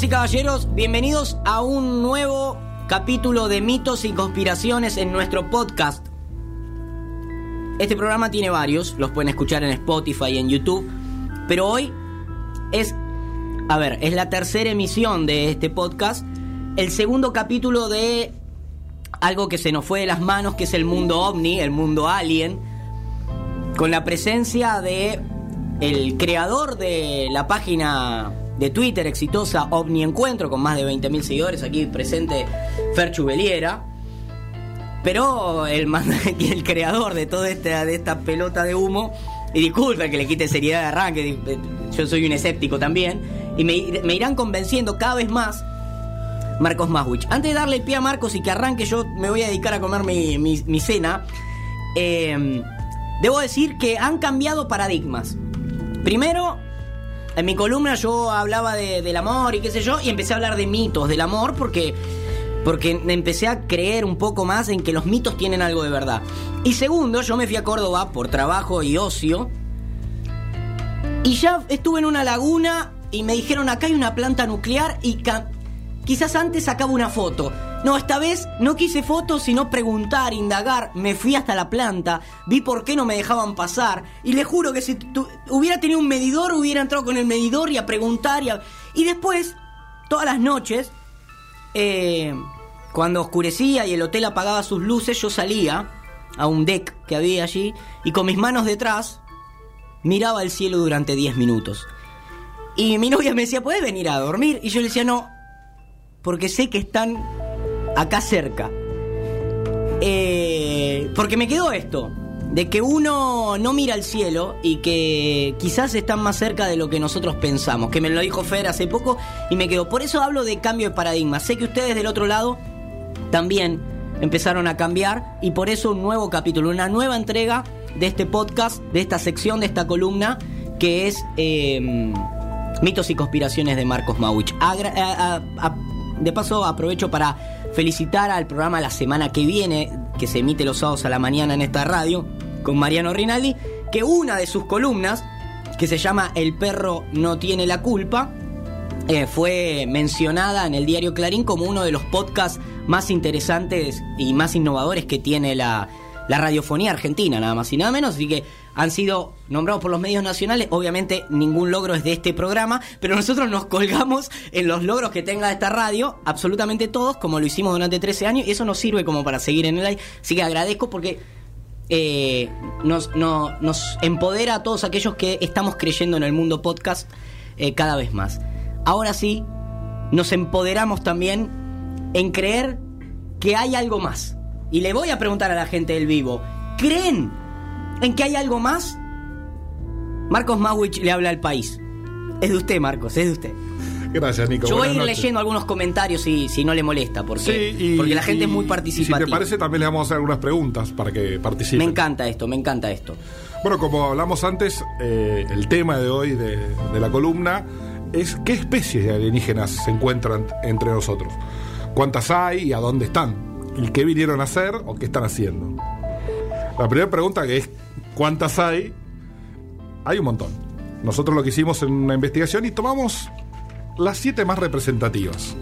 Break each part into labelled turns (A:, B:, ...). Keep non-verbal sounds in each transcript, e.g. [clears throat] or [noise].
A: Y caballeros, bienvenidos a un nuevo capítulo de mitos y conspiraciones en nuestro podcast. Este programa tiene varios, los pueden escuchar en Spotify y en YouTube, pero hoy es, a ver, es la tercera emisión de este podcast, el segundo capítulo de algo que se nos fue de las manos, que es el mundo ovni, el mundo alien, con la presencia de el creador de la página de Twitter exitosa OVNI Encuentro, con más de 20.000 seguidores, aquí presente Fer Chubeliera. Pero el, [laughs] el creador de toda esta, de esta pelota de humo, y disculpa que le quite seriedad de arranque, yo soy un escéptico también, y me, irán convenciendo cada vez más Marcos Maswich. Antes de darle el pie a Marcos y que arranque, yo me voy a dedicar a comer mi, cena. Eh, debo decir que han cambiado paradigmas. Primero, en mi columna yo hablaba del amor y qué sé yo, y empecé a hablar de mitos del amor porque, porque empecé a creer un poco más en que los mitos tienen algo de verdad. Y segundo, yo me fui a Córdoba por trabajo y ocio, y ya estuve en una laguna y me dijeron acá hay una planta nuclear y quizás antes sacaba una foto. No, esta vez no quise fotos, sino preguntar, indagar. Me fui hasta la planta, vi por qué no me dejaban pasar. Y le juro que si hubiera tenido un medidor, hubiera entrado con el medidor y a preguntar. Y, después, todas las noches, eh, cuando oscurecía y el hotel apagaba sus luces, yo salía a un deck que había allí y con mis manos detrás miraba el cielo durante 10 minutos. Y mi novia me decía, ¿puedes venir a dormir? Y yo le decía, no, porque sé que están acá cerca. Eh, porque me quedó esto, de que uno no mira al cielo y que quizás están más cerca de lo que nosotros pensamos, que me lo dijo Fer hace poco y me quedó. Por eso hablo de cambio de paradigma. Sé que ustedes del otro lado también empezaron a cambiar y por eso un nuevo capítulo, una nueva entrega de este podcast, de esta sección, de esta columna, que es eh, Mitos y Conspiraciones de Marcos Mauich. de paso aprovecho para felicitar al programa la semana que viene, que se emite los sábados a la mañana en esta radio, con Mariano Rinaldi, que una de sus columnas, que se llama El perro no tiene la culpa, eh, fue mencionada en el diario Clarín como uno de los podcasts más interesantes y más innovadores que tiene la, la radiofonía argentina, nada más y nada menos. Así que han sido nombrados por los medios nacionales. Obviamente ningún logro es de este programa, pero nosotros nos colgamos en los logros que tenga esta radio, absolutamente todos, como lo hicimos durante 13 años, y eso nos sirve como para seguir en el aire. Así que agradezco porque eh, nos, empodera a todos aquellos que estamos creyendo en el mundo podcast eh, cada vez más. Ahora sí, nos empoderamos también en creer que hay algo más. Y le voy a preguntar a la gente del vivo, ¿creen en que hay algo más, Marcos Mawich le habla al país. Es de usted, Marcos, es de usted.
B: Gracias, Nico.
A: Yo voy a ir leyendo algunos comentarios si, si no le molesta, porque, porque la gente es muy participativa.
B: si te parece, también le vamos a hacer algunas preguntas para que participe.
A: Me encanta esto, me encanta esto.
B: Bueno, como hablamos antes, eh, el tema de hoy de, de la columna es qué especies de alienígenas se encuentran entre nosotros. ¿Cuántas hay y a dónde están? ¿Y qué vinieron a hacer o qué están haciendo? La primera pregunta que es ¿cuántas hay? Hay un montón. Nosotros lo que hicimos en una investigación y tomamos las siete más representativas.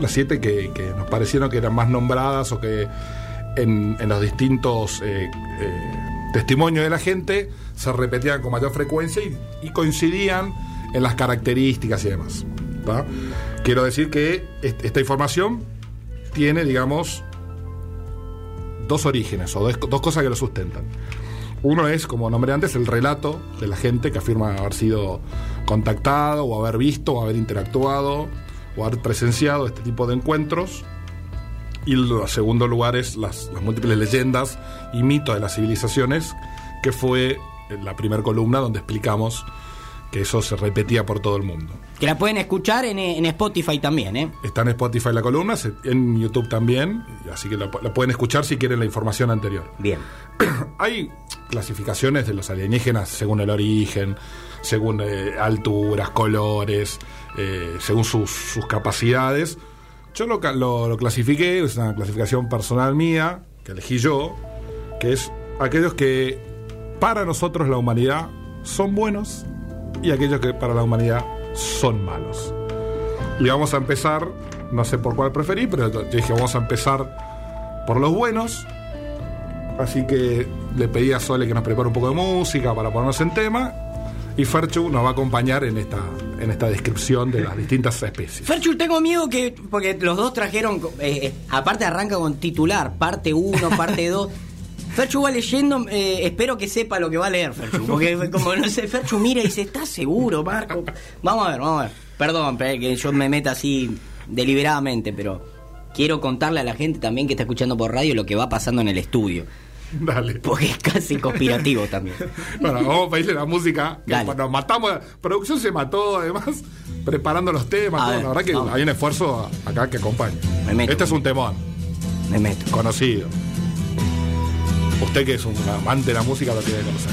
B: Las siete que, nos parecieron que eran más nombradas o que en, los distintos eh, eh, testimonios de la gente se repetían con mayor frecuencia y, coincidían en las características y demás. Quiero decir que esta información tiene, digamos, dos orígenes o dos, cosas que lo sustentan. Uno es, como nombré antes, el relato de la gente que afirma haber sido contactado o haber visto o haber interactuado o haber presenciado este tipo de encuentros. Y el segundo lugar es las, las múltiples leyendas y mitos de las civilizaciones, que fue la primera columna donde explicamos que eso se repetía por todo el mundo.
A: Que la pueden escuchar en, Spotify también, ¿eh?
B: Está en Spotify la columna, en YouTube también, así que la, pueden escuchar si quieren la información anterior.
A: Bien. [clears throat]
B: Hay clasificaciones de los alienígenas según el origen, según eh, alturas, colores, eh, según sus, capacidades. Yo lo, lo, lo clasifiqué, es una clasificación personal mía, que elegí yo, que es aquellos que para nosotros la humanidad son buenos y aquellos que para la humanidad son malos. Y vamos a empezar, no sé por cuál preferí, pero yo dije, vamos a empezar por los buenos. Así que le pedí a Sole que nos prepare un poco de música para ponernos en tema. Y Ferchu nos va a acompañar en esta, en esta descripción de las distintas especies.
A: Ferchu, tengo miedo que. Porque los dos trajeron. eh, eh, aparte, arranca con titular, parte 1, parte 2. Ferchu va leyendo, eh, espero que sepa lo que va a leer, Ferchu. Porque, [laughs] como no sé, Ferchu mira y dice: ¿Estás seguro, Marco? Vamos a ver, vamos a ver. Perdón, eh, que yo me meta así deliberadamente, pero quiero contarle a la gente también que está escuchando por radio lo que va pasando en el estudio.
B: Dale.
A: Porque es casi conspirativo también. [laughs]
B: Bueno, vamos a pedirle la música. que
A: Dale.
B: nos matamos. Producción se mató, además, preparando los temas.
A: Ver,
B: la verdad que
A: vamos.
B: hay un esfuerzo acá que acompaña.
A: Me meto.
B: Este es un temón,
A: Me meto.
B: conocido. Usted que es un amante de la música lo tiene que conocer.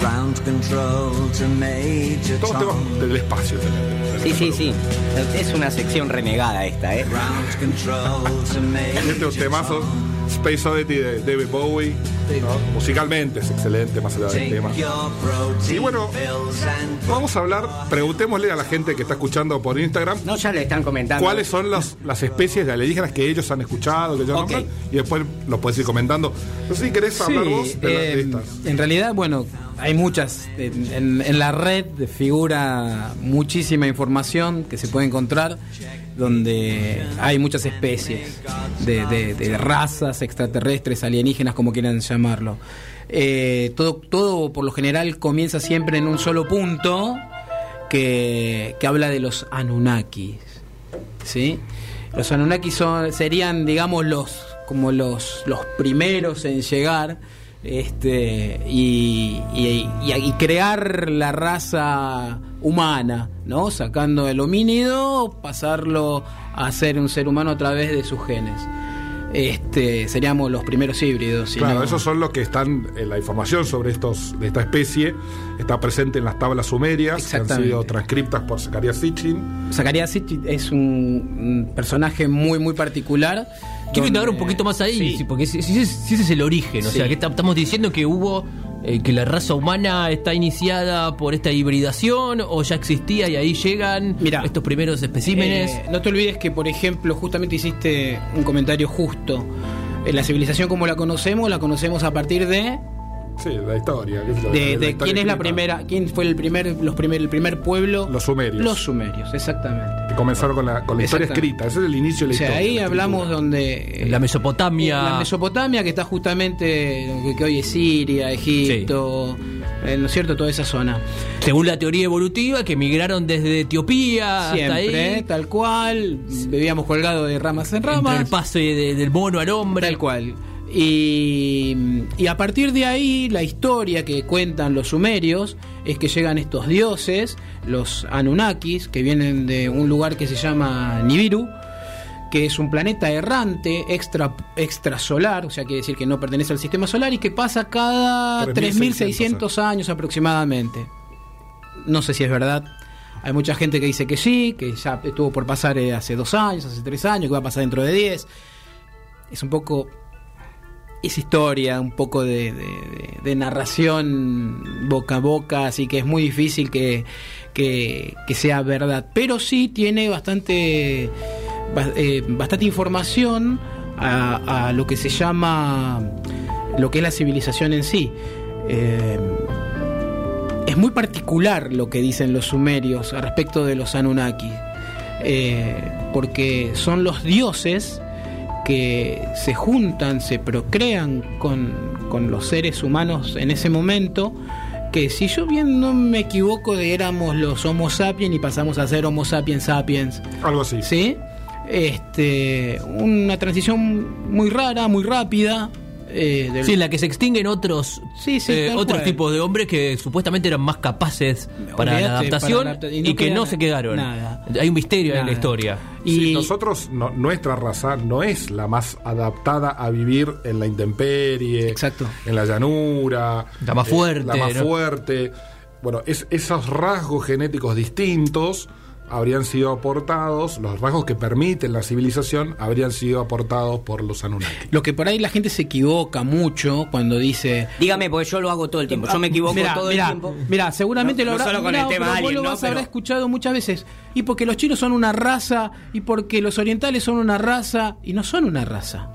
C: Ground control to Major
B: Todos
C: Tom.
B: temas del espacio.
A: Sí, sí, sí. Es una sección renegada esta, ¿eh?
C: Ground control
B: Space Oddity de David Bowie. ¿no? Musicalmente es excelente, más allá del
C: Take
B: tema. Y bueno, Vamos a hablar, preguntémosle a la gente que está escuchando por Instagram
A: No, ya le están comentando.
B: cuáles son las, las especies de alienígenas que ellos han escuchado, que ellos
A: Ok.
B: nombran, y después los puedes ir comentando. No sé si querés hablar
D: Sí,
B: vos de,
D: eh,
B: estas.
D: en realidad, bueno, hay muchas. En, en- en la red figura muchísima información que se puede encontrar donde hay muchas especies de, razas extraterrestres, alienígenas, como quieran llamarlo. Eh, todo, todo por lo general comienza siempre en un solo punto que, que habla de los Anunnakis. ¿sí? Los Anunnaki son, serían, digamos, los como los, los primeros en llegar este y- y- y crear la raza humana, ¿no? Sacando el homínido, pasarlo a ser un ser humano a través de sus genes. Este, seríamos los primeros híbridos. si
B: Claro,
D: no-
B: esos son los que están, en la información sobre estos de esta especie está presente en las tablas sumerias, que han sido transcriptas por Zacharias Sitchin.
D: Zacarías Sitchin es un, personaje muy, muy particular.
E: Quiero indagar un poquito más ahí,
D: Sí.
E: porque ese, ese es el origen, o
D: Sí.
E: sea, que está- estamos diciendo que hubo, eh, que la raza humana está iniciada por esta hibridación o ya existía y ahí llegan
D: Mirá.
E: estos primeros especímenes.
D: Eh, no te olvides que, por ejemplo, justamente hiciste un comentario justo. Eh, la civilización como la conocemos, la conocemos a partir de,
B: Sí, la historia. qué
D: de,
B: la
D: de
B: historia
D: quién es la primera, quién fue el primer, los primer, el primer pueblo.
B: Los sumerios.
D: Los sumerios, exactamente.
B: Que comenzaron con la, con la historia escrita. Ese es el inicio de
D: O
B: la
D: sea,
B: historia.
D: ahí
B: la
D: hablamos
B: escritura.
D: donde eh,
E: la Mesopotamia.
D: La Mesopotamia, que está justamente que, que hoy es Siria, Egipto, eh, ¿no es cierto? Toda esa zona.
E: según la teoría evolutiva, que migraron desde Etiopía hasta
D: Siempre,
E: ahí.
D: tal cual. Vivíamos colgados de ramas en
E: Entre
D: ramas.
E: el paso de- del mono al hombre.
D: Tal cual. Y, y a partir de ahí, la historia que cuentan los sumerios es que llegan estos dioses, los Anunnakis, que vienen de un lugar que se llama Nibiru, que es un planeta errante extra extrasolar, o sea, quiere decir que no pertenece al sistema solar y que pasa cada
B: 3600
D: 3.600 años aproximadamente. No sé si es verdad. Hay mucha gente que dice que sí, que ya estuvo por pasar eh, hace dos años, hace tres años, que va a pasar dentro de 10 es un poco esa historia, un poco de, narración boca a boca, así que es muy difícil que, que- sea verdad. Pero sí tiene bastante, ba- eh, bastante información a, lo que se llama lo que es la civilización en sí. Eh, es muy particular lo que dicen los sumerios respecto de los Anunnaki, eh, porque son los dioses que se juntan, se procrean con, con los seres humanos en ese momento, que si yo bien no me equivoco, éramos los Homo sapiens y pasamos a ser Homo sapiens sapiens,
B: Algo así.
D: ¿sí? Este, una transición muy rara, muy rápida. Eh, del-
E: Sí, en la que se extinguen otros,
D: Sí, sí,
E: eh, otros
D: cual.
E: tipos de hombres que supuestamente eran más capaces para la adaptación
D: para
E: y, que no se quedaron.
D: nada.
E: Hay un misterio en la historia.
D: y
B: Sí, nosotros, no- nuestra raza no es la más adaptada a vivir en la intemperie,
D: Exacto.
B: en la llanura,
E: La más
B: eh,
E: fuerte,
B: la más
E: ¿no?
B: fuerte. Bueno, es, esos rasgos genéticos distintos habrían sido aportados, los rasgos que permiten la civilización habrían sido aportados por los Anunnaki.
D: Lo que por ahí la gente se equivoca mucho cuando dice.
A: Dígame, porque yo lo hago todo el tiempo. Yo me equivoco
D: Mirá,
A: todo
D: mirá,
A: el tiempo.
D: Mirá, seguramente
A: No-
D: lo
A: no
D: habrá
A: solo con el
D: no,
A: tema
D: pero vos lo
A: ¿no?
D: vas a haber
A: Pero-
D: escuchado muchas veces. Y porque los chinos son una raza, y porque los orientales son una raza, y no son una raza.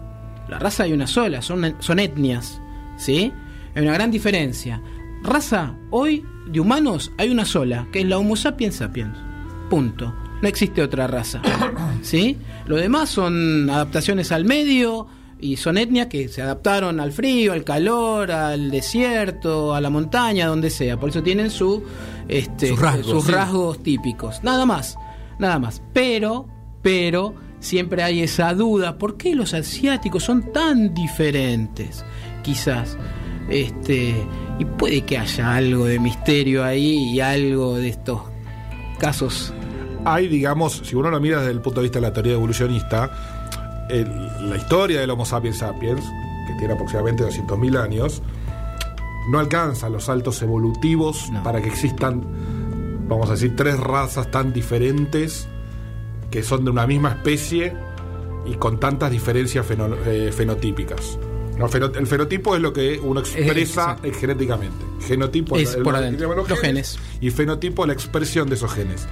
D: La raza hay una sola, son, son etnias. ¿Sí? Hay una gran diferencia. Raza, hoy, de humanos, hay una sola, que es la Homo sapiens sapiens. Punto. No existe otra raza. [coughs] ¿Sí? Lo demás son adaptaciones al medio y son etnias que se adaptaron al frío, al calor, al desierto, a la montaña, donde sea. Por eso tienen su, este,
E: Sus rasgos,
D: sus
E: sí.
D: rasgos típicos. Nada más, nada más. Pero, pero, siempre hay esa duda. ¿Por qué los asiáticos son tan diferentes? Quizás. Este, y puede que haya algo de misterio ahí y algo de estos casos.
B: Hay, digamos, si uno lo mira desde el punto de vista de la teoría evolucionista, el- la historia del Homo sapiens sapiens, que tiene aproximadamente 200.000 años, no alcanza los saltos evolutivos
D: No.
B: para que existan, vamos a decir, tres razas tan diferentes que son de una misma especie y con tantas diferencias feno- eh, fenotípicas. No, feno- el fenotipo es lo que uno expresa genéticamente. Genotipo
D: Es
B: el-
D: por
B: el-
D: adentro,
B: los
D: genes.
B: y fenotipo la expresión de esos genes.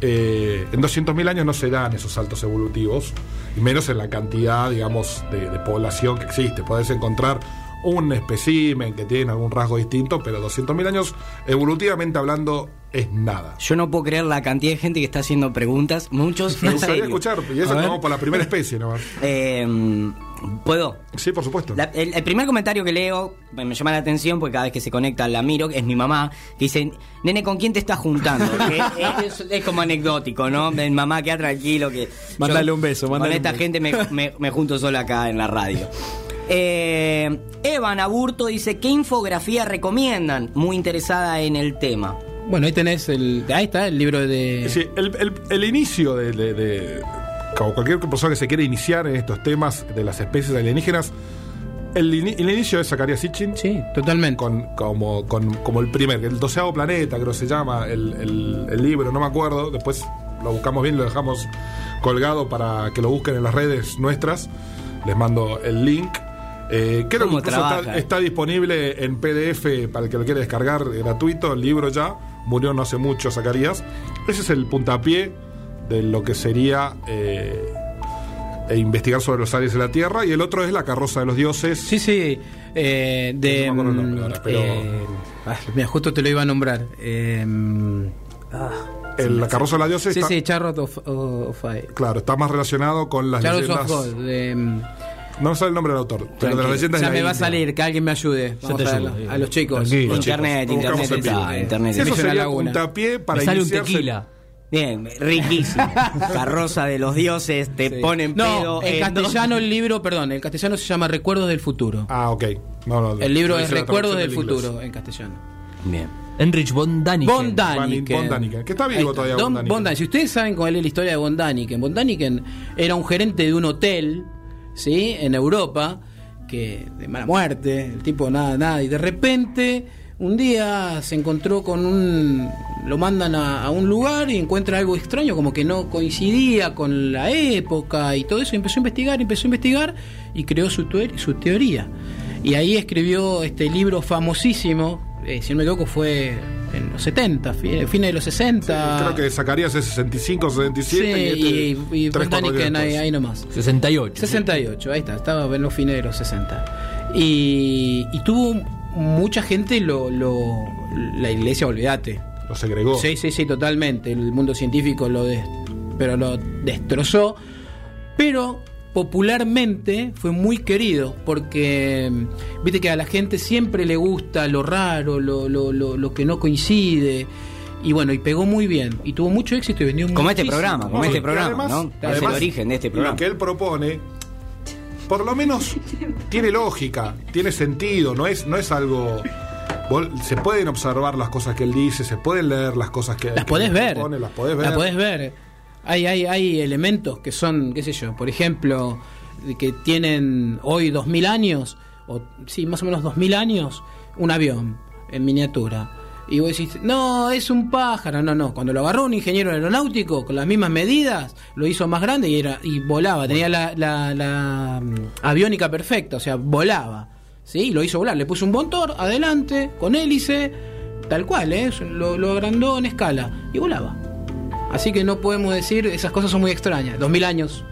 B: Eh, en 200.000 años no se dan esos saltos evolutivos, y menos en la cantidad, digamos, de, de población que existe. Podés encontrar un espécimen que tiene algún rasgo distinto, pero 200.000 años, evolutivamente hablando, es nada.
A: Yo no puedo creer la cantidad de gente que está haciendo preguntas, muchos
B: Me gustaría escuchar, y eso vamos por la primera especie, ¿no? [laughs]
A: Eh, ¿Puedo?
B: Sí, por supuesto.
A: La- el, el primer comentario que leo me llama la atención porque cada vez que se conecta la miro, es mi mamá, que dice, nene, ¿con quién te estás juntando? [laughs] Es, es como anecdótico, ¿no? Mamá, queda tranquilo que...
D: Mándale
A: yo
D: un beso,
A: Con
D: mándale un
A: esta
D: beso.
A: gente me, me- me junto solo acá en la radio. Eh, Evan Aburto dice, ¿qué infografía recomiendan? Muy interesada en el tema.
D: Bueno, ahí tenés el. Ahí está el libro de.
B: Sí, el, el- el inicio de, de- de- como cualquier persona que se quiere iniciar en estos temas de las especies alienígenas, el, ini- el inicio de Zacarías Sitchin,
D: Sí, totalmente.
B: con, como, con- como el primer, el doceavo planeta, creo que se llama el, el- el libro, no me acuerdo, después lo buscamos bien, lo dejamos colgado para que lo busquen en las redes nuestras, les mando el link. Eh, creo que
A: ¿Cómo
B: incluso está, está disponible en PDF para el que lo quiera descargar gratuito, el libro ya, murió no hace mucho Zacarías. Ese es el puntapié de lo que sería eh, e investigar sobre los aliens de la Tierra, y el otro es la carroza de los dioses.
D: Sí, sí. eh, de.
B: No me acuerdo el nombre ahora, pero-
D: eh, ah, mira, justo te lo iba a nombrar. Eh, ah,
B: El- la carroza de los dioses
D: sí,
B: está-
D: sí, Charlotte of, of Fire.
B: Claro, está más relacionado con las
D: Charlotte
B: leyendas.
D: of God. de, mm,
B: No me sale el nombre del autor, pero de las leyendas
D: ya
B: de la
D: me va a salir, que alguien me ayude. Vamos a,
E: ayudo,
D: ver, a los chicos.
E: Tranquilo.
B: Los
A: internet,
B: chicos,
A: internet está, internet
B: eso sería para
E: Me sale un tequila.
A: Bien, riquísimo. [laughs] Carroza de los dioses, te
D: Sí.
A: ponen
D: No,
A: pedo.
D: en castellano el libro, perdón, el castellano se llama Recuerdos del Futuro.
B: Ah, ok. No, no,
D: el libro es Recuerdos del. Futuro en castellano.
A: Bien.
E: Enrich von Daniken.
D: Von Daniken.
B: Von Daniken, que está vivo todavía,
D: Don-.
B: Von Daniken.
D: Si ustedes saben cuál es la historia de Von Daniken, Von Daniken era un gerente de un hotel, ¿sí? En Europa, que de mala muerte, el tipo nada, nada, y de repente un día se encontró con un lo mandan a, a un lugar y encuentra algo extraño como que no coincidía con la época y todo eso y empezó a investigar empezó a investigar y creó su, tuer- su teoría y ahí escribió este libro famosísimo eh, si no me equivoco fue en los 70 fi- fines de los 60
B: Creo que Zacarías es 65, 67
D: Sí,
B: y, este,
D: y, y ahí, ahí nomás
E: 68.
D: 68, ahí está, estaba en los fines de los 60. Y, y tuvo mucha gente, lo, lo, la iglesia, olvídate.
B: Lo segregó.
D: Sí, sí, sí, totalmente. El mundo científico lo, des- pero lo destrozó. Pero popularmente fue muy querido porque viste que a la gente siempre le gusta lo raro, lo, lo, lo, lo que no coincide. Y bueno, y pegó muy bien. Y tuvo mucho éxito y vendió
A: Como este
D: muchísimo.
A: programa, como
B: No,
A: este programa,
B: además-
A: ¿no? Es el origen de este programa.
B: Lo que él propone, por lo menos, tiene lógica, tiene sentido, no es, no es algo. Se pueden observar las cosas que él dice, se pueden leer las cosas que,
D: las
B: que
D: podés ver.
B: propone, las podés ver.
D: Las podés ver. Hay, hay, hay elementos que son, qué sé yo, por ejemplo, que tienen hoy 2000 años, o sí, más o menos 2000 años, un avión en miniatura. Y vos decís, no, es un pájaro. No, no. Cuando lo agarró un ingeniero aeronáutico con las mismas medidas, lo hizo más grande y era y volaba. Tenía la, mm, aviónica perfecta, o sea, volaba. ¿Sí? Lo hizo volar. Le puso un motor adelante, con hélice, tal cual, ¿eh? Lo, lo agrandó en escala y volaba. Así que no podemos decir, esas cosas son muy extrañas. Dos mil años.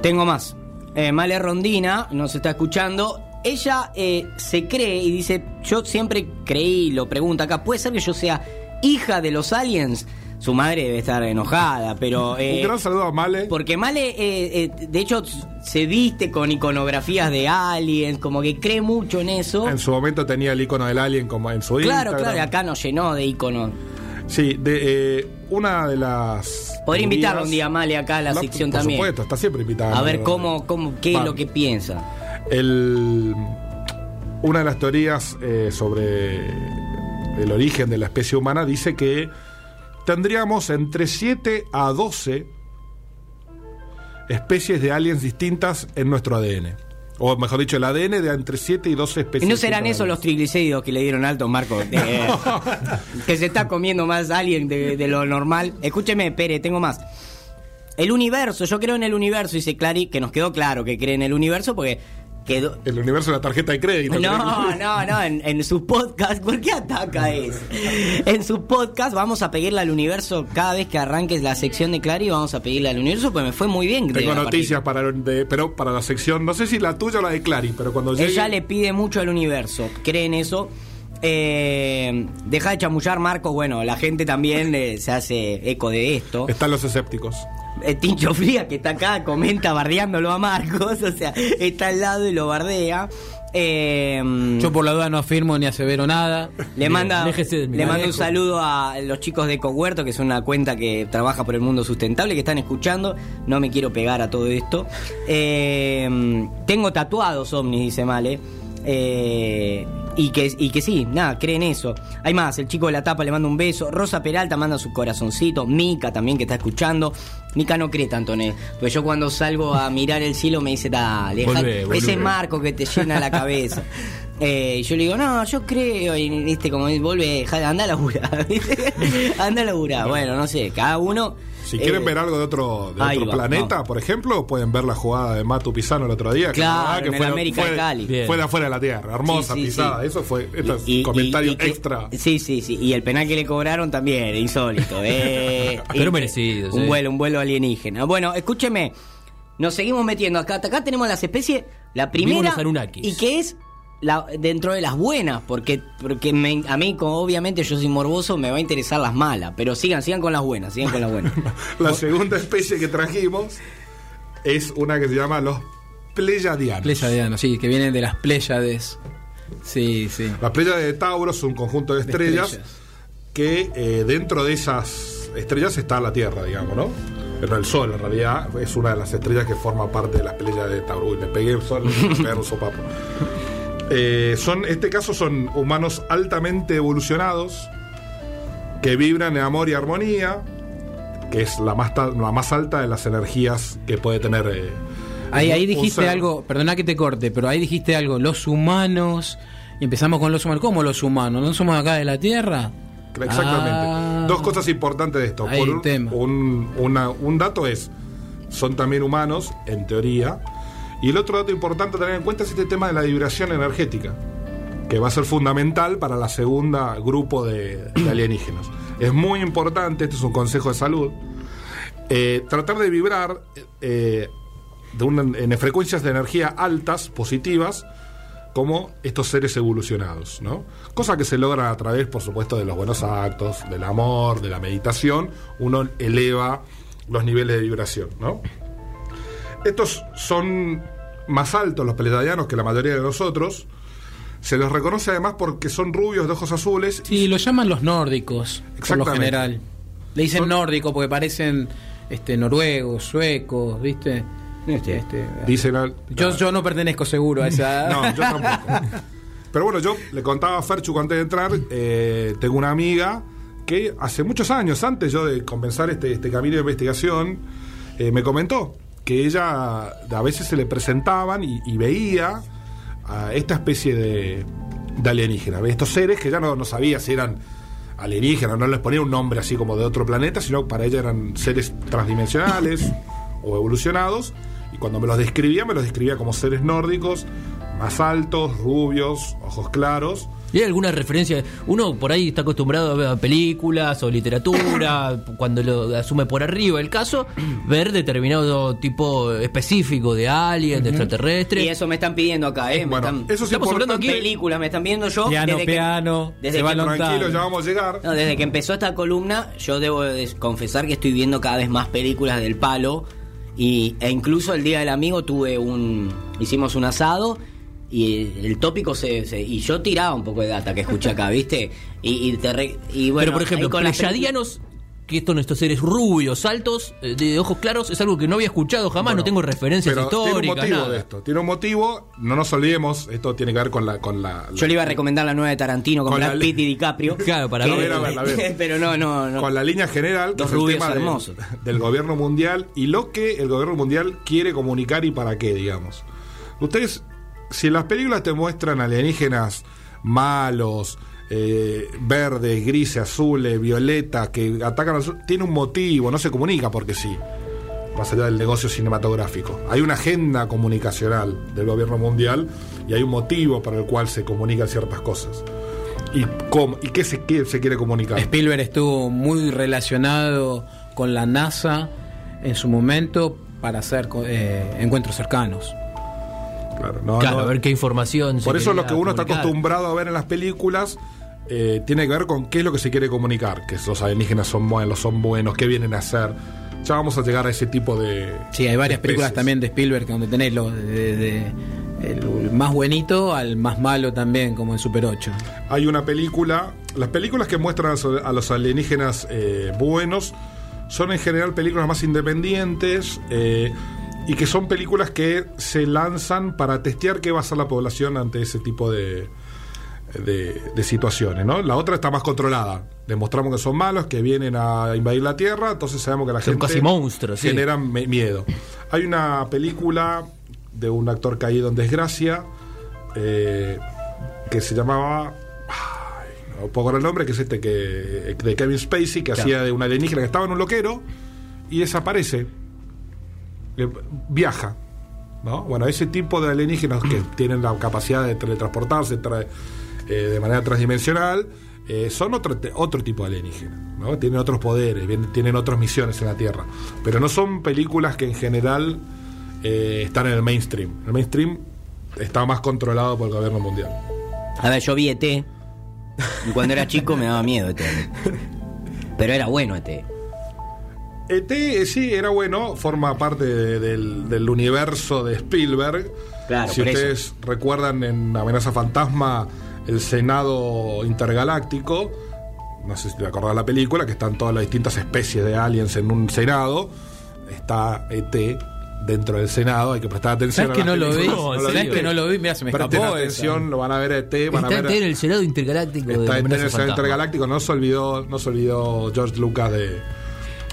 A: Tengo más. Eh, Male Rondina nos está escuchando. Ella eh, se cree y dice, yo siempre creí, lo pregunta acá, ¿puede ser que yo sea hija de los aliens? Su madre debe estar enojada, pero... eh, [laughs]
B: Un gran saludo a Male.
A: porque Male, eh, eh, de hecho, se viste con iconografías de aliens, como que cree mucho en eso.
B: En su momento tenía el icono del alien como en su
A: Claro,
B: Instagram.
A: claro, y acá nos llenó de iconos.
B: Sí, de, eh, una de las.
A: Podría
B: teorías-
A: un día a Male acá a la, sección
B: por
A: también.
B: supuesto, está siempre invitada.
A: A ver cómo, cómo, qué es lo que piensa.
B: El, una de las teorías eh, sobre el origen de la especie humana dice que tendríamos entre 7 a 12 especies de aliens distintas en nuestro ADN. O mejor dicho, el ADN de entre 7 y 12
A: ¿Y
B: especies.
A: no serán esos los triglicéridos que le dieron alto Marco? De- [laughs] que se está comiendo más alguien de, de lo normal. Escúcheme, Pere, tengo más. El universo, yo creo en el universo, dice Clary, que nos quedó claro que cree en el universo porque quedó...
B: El universo de la tarjeta de crédito.
A: No, no, no, en, en su podcast, ¿por qué ataca eso? En su podcast vamos a pedirle al universo, cada vez que arranques la sección de Clary, vamos a pedirle al universo, pues me fue muy bien.
B: Tengo noticias para, de- pero para la sección, no sé si la tuya o la de Clary, pero cuando llegue...
A: Ella le pide mucho al universo, cree en eso. Eh, deja de chamullar, Marco. Bueno, la gente también eh, se hace eco de esto.
B: Están los escépticos.
A: Eh, Tincho Fría, que está acá, comenta bardeándolo a Marcos, [laughs] o sea, está al lado y lo bardea. Eh,
D: Yo por la duda no afirmo ni asevero nada.
A: Le manda, le mando un saludo a los chicos de Cohuerto, que es una cuenta que trabaja por el mundo sustentable, que están escuchando. No me quiero pegar a todo esto. Eh, tengo tatuados ovnis, dice Male. Eh, y que, y que sí, nada, creen eso. Hay más, el chico de la tapa le manda un beso. Rosa Peralta manda su corazoncito. Mica también que está escuchando. Mica no cree tanto en él. Pues yo cuando salgo a mirar el cielo me dice, dale,
E: volvé".
A: ese marco que te llena la cabeza. [laughs] Eh, y yo le digo, no, yo creo, y viste, como vuelve, anda a laburar, [laughs] anda a laburar. Bueno, no sé, cada uno.
B: Si
A: eh,
B: quieren ver algo de otro, de
A: ahí
B: otro
A: va,
B: planeta, por ejemplo, pueden ver la jugada de Matu Pisano el otro día. que
A: Claro,
B: la verdad
A: en el
B: fue,
A: América
B: fue-
A: de Cali.
E: Bien.
B: fue de afuera de la tierra. Hermosa
A: Sí, sí,
B: pisada.
A: sí.
B: Eso fue este
A: y- y-
B: comentario
A: y que-
B: extra.
A: Sí, sí, sí. Y el penal que le cobraron también, insólito. eh. [laughs]
E: Pero
A: Y-
E: merecido,
A: Un
E: sí.
A: vuelo, un vuelo alienígena. Bueno, escúcheme. Nos seguimos metiendo acá. Acá tenemos las especies. La primera. Y que es la, dentro de las buenas. Porque, porque me- a mí, como obviamente yo soy morboso, me va a interesar las malas. Pero sigan, sigan con las buenas. Sigan con las buenas. [laughs]
B: La segunda especie que trajimos es una que se llama los Pleyadianos.
D: Pleiadianos, sí, que vienen de las Pléyades. Sí, sí.
B: Las Pléyades de Tauro son un conjunto de
D: De
B: estrellas, que eh, dentro de esas estrellas está la Tierra, digamos, ¿no? Pero el Sol, en realidad, es una de las estrellas que forma parte de las Pléyades de Tauro. Uy, le pegué el Sol, un sopapo. [laughs] Eh, son, este caso son humanos altamente evolucionados que vibran en amor y armonía, que es la más, la más alta de las energías que puede tener. eh,
D: Ahí, ahí dijiste
B: ser.
D: algo, perdona que te corte, pero ahí dijiste algo, los humanos, y empezamos con los humanos. ¿Cómo los humanos? ¿No somos acá de la Tierra?
B: Exactamente.
D: Ah.
B: Dos cosas importantes de esto. Por un,
D: tema.
B: un- una- un dato es, son también humanos, en teoría. Y el otro dato importante a tener en cuenta es este tema de la vibración energética, que va a ser fundamental para la segunda grupo de, de alienígenas. Es muy importante, este es un consejo de salud, eh, tratar de vibrar eh, en frecuencias de energía altas, positivas, como estos seres evolucionados, ¿no? Cosa que se logra a través, por supuesto, de los buenos actos, del amor, de la meditación, uno eleva los niveles de vibración, ¿no? Estos son más altos los pleiadianos que la mayoría de nosotros. Se los reconoce además porque son rubios de ojos azules.
D: Sí, lo llaman los nórdicos, por lo general. Le dicen
B: Son-
D: nórdico porque parecen este, noruegos, suecos, ¿viste?
A: Este.
D: Este,
B: Dicen al-
D: yo, yo no pertenezco seguro a esa... [laughs]
B: No, yo tampoco. [laughs] Pero bueno, yo le contaba a Ferchu antes de entrar, eh, tengo una amiga que hace muchos años, antes yo de comenzar este, este camino de investigación, eh, me comentó que ella a veces se le presentaban y, y veía a esta especie de, de alienígenas, estos seres que ya no, no sabía si eran alienígenas, no les ponía un nombre así como de otro planeta, sino para ella eran seres transdimensionales o evolucionados. Y cuando me los describía, me los describía como seres nórdicos, más altos, rubios, ojos claros.
E: ¿Y hay alguna referencia? Uno por ahí está acostumbrado a ver películas o literatura, [coughs] cuando lo asume por arriba el caso, ver determinado tipo específico de alien, de extraterrestre.
A: Y eso me están pidiendo acá, ¿eh? Me
B: Bueno,
A: están-
B: eso es
E: estamos hablando aquí-
A: películas me están viendo yo.
D: Piano,
A: desde que-
D: piano,
A: desde
D: se
A: que-
B: Tranquilo, ya vamos a llegar.
A: No, desde que empezó esta columna, yo debo de confesar que estoy viendo cada vez más películas del palo. Y, e incluso el día del amigo tuve un. Hicimos un asado. Y el tópico se, se- Y yo tiraba un poco de data que escuché acá, [laughs] ¿viste? Y, y te re- y bueno,
E: Pero por ejemplo,
A: con las
E: pleyadianos, que estos estos seres rubios, altos, eh, de ojos claros, es algo que no había escuchado jamás,
B: Bueno,
E: no tengo referencias
B: pero
E: históricas.
B: Tiene un motivo
E: nada.
B: de esto. Tiene un motivo, no nos olvidemos, esto tiene que ver con la. Con la
A: Yo le iba a recomendar la nueva de Tarantino con,
B: Con la
A: Brad Pitt y DiCaprio. [laughs]
E: Claro, para
A: Que-
E: ver,
B: a ver, a ver. [laughs]
A: Pero no, no, no.
B: con la línea general, que
A: Dos
B: es el
A: rubios
B: tema del-
A: hermosos.
B: del gobierno mundial y lo que el gobierno mundial quiere comunicar y para qué, digamos. Ustedes, si las películas te muestran alienígenas malos, eh, verdes, grises, azules, violetas, que atacan. Tiene un motivo, no se comunica porque sí. Más allá del negocio cinematográfico. Hay una agenda comunicacional del gobierno mundial y hay un motivo para el cual se comunican ciertas cosas. ¿Y, qué se, quiere comunicar?
D: Spielberg estuvo muy relacionado con la NASA en su momento para hacer eh, encuentros cercanos.
B: Claro, no,
E: Claro,
B: no-
E: a ver qué información. se
B: Por eso lo que uno está acostumbrado a ver en las películas eh, tiene que ver con qué es lo que se quiere comunicar, que los alienígenas son buenos, son buenos, qué vienen a hacer. Ya vamos a llegar a ese tipo de...
D: Sí, hay varias películas también de Spielberg donde tenés lo de, de- el más buenito al más malo también, como en Super 8.
B: Hay una película, las películas que muestran a los- a los alienígenas eh, buenos son en general películas más independientes eh, y que son películas que se lanzan para testear qué va a hacer la población ante ese tipo de, de, de situaciones. ¿no? La otra está más controlada. Demostramos que son malos, que vienen a invadir la Tierra, entonces sabemos que la
E: Son
B: gente
E: casi monstruos,
B: generan miedo. Hay una película de un actor caído en desgracia eh, que se llamaba ay, no puedo acordar el nombre que es este que de Kevin Spacey que hacía de un alienígena que estaba en un loquero y desaparece Viaja ¿no? bueno ese tipo de alienígenas que [clears throat] tienen la capacidad de teletransportarse tra- eh, de manera transdimensional eh, son otro, otro tipo de alienígena ¿no? tienen otros poderes tienen otras misiones en la Tierra pero no son películas que en general eh, están en el mainstream el mainstream está más controlado por el gobierno mundial
A: A ver, yo vi ET. Y cuando era chico me daba miedo ET. [laughs] Pero era bueno ET.
B: ET eh, sí era bueno, forma parte de- del, del universo de Spielberg.
A: Claro,
B: si
A: eso.
B: ustedes recuerdan en Amenaza Fantasma, el Senado Intergaláctico, no sé si te acordás la película, que están todas las distintas especies de aliens en un Senado, está ET dentro del Senado, hay que prestar atención.
D: ¿Sabes
B: a
D: que no lo vi?
E: No,
B: lo
D: ¿Sabes que no lo vi? Mira, se me
B: Presten
D: escapó.
B: atención,
D: esa.
B: lo van a ver a ET, van a
E: Está
B: ver...
E: en el Senado Intergaláctico de
B: Está en
E: Amenaza
B: el Senado
E: Fantasma.
B: Intergaláctico, no se olvidó, no se olvidó George Lucas de,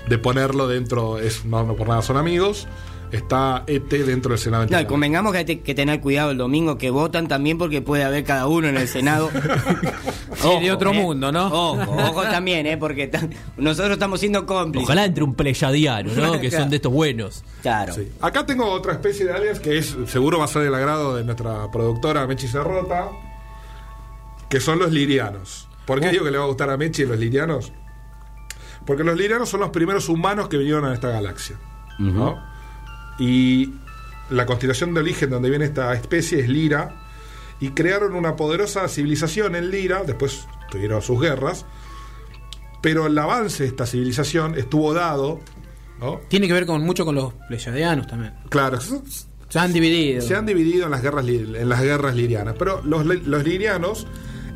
B: de ponerlo dentro, es, no, no por nada son amigos, está ET dentro del Senado
A: No, y convengamos que hay que tener cuidado el domingo que votan también porque puede haber cada uno en el Senado. [laughs]
D: Sí, de otro mundo, ¿no?
A: Ojo, ojo también, ¿eh? Porque nosotros estamos siendo cómplices.
E: Ojalá entre un pleyadiano, ¿no? [laughs] Que son de estos buenos.
A: Claro.
B: Sí. Acá tengo otra especie de aliens que es seguro va a ser del agrado de nuestra productora Mechi Cerrota, que son los lirianos. ¿Por qué digo que le va a gustar a Mechi los lirianos? Porque los lirianos son los primeros humanos que vinieron a esta galaxia. ¿no? Y la constelación de origen donde viene esta especie es Lira. Y crearon una poderosa civilización en Lira. Después tuvieron sus guerras. Pero el avance de esta civilización estuvo dado. ¿no?
D: Tiene que ver con mucho con los pleyadianos también.
B: Claro,
D: Se han dividido.
B: se han dividido en las guerras, li- en las guerras lirianas. Pero los, li- los lirianos,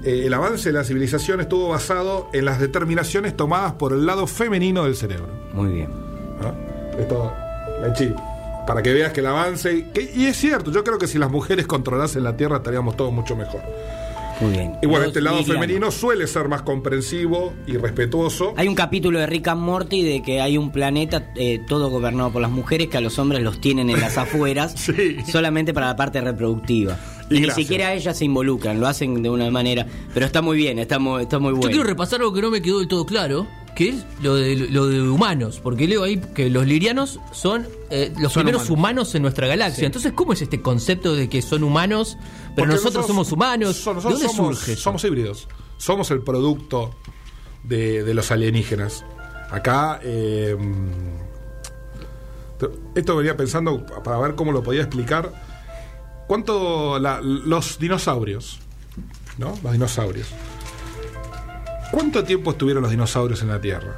B: eh, el avance de la civilización estuvo basado en las determinaciones tomadas por el lado femenino del cerebro.
A: Muy bien.
B: ¿no? Esto, Mechi, para que veas que el avance. que- y es cierto, yo creo que si las mujeres controlasen la Tierra estaríamos todos mucho mejor.
A: Muy bien.
B: Y bueno, este lado femenino suele ser más comprensivo y respetuoso.
A: Hay un capítulo de Rick and Morty de que hay un planeta eh, todo gobernado por las mujeres que a los hombres los tienen en las [laughs] afueras
B: Sí.
A: solamente para la parte reproductiva.
B: Y
A: Y, ni siquiera ellas se involucran, lo hacen de una manera. Pero está muy bien, está muy, está muy
E: Yo
A: bueno.
E: quiero repasar algo que no me quedó del todo claro, que es lo de, lo de humanos, porque leo ahí que los lirianos son eh, los
D: Son
E: primeros
D: humanos.
E: humanos. en nuestra galaxia. Entonces, ¿cómo es este concepto de que son humanos, pero nosotros, somos humanos?
B: so-
E: ¿De
B: nosotros
E: dónde
B: somos,
E: surge?
B: Somos híbridos. Somos el producto de, de los alienígenas. Acá, eh, esto venía pensando para ver cómo lo podía explicar. ¿Cuánto la- los dinosaurios, ¿no? Los dinosaurios. ¿Cuánto tiempo estuvieron los dinosaurios en la Tierra?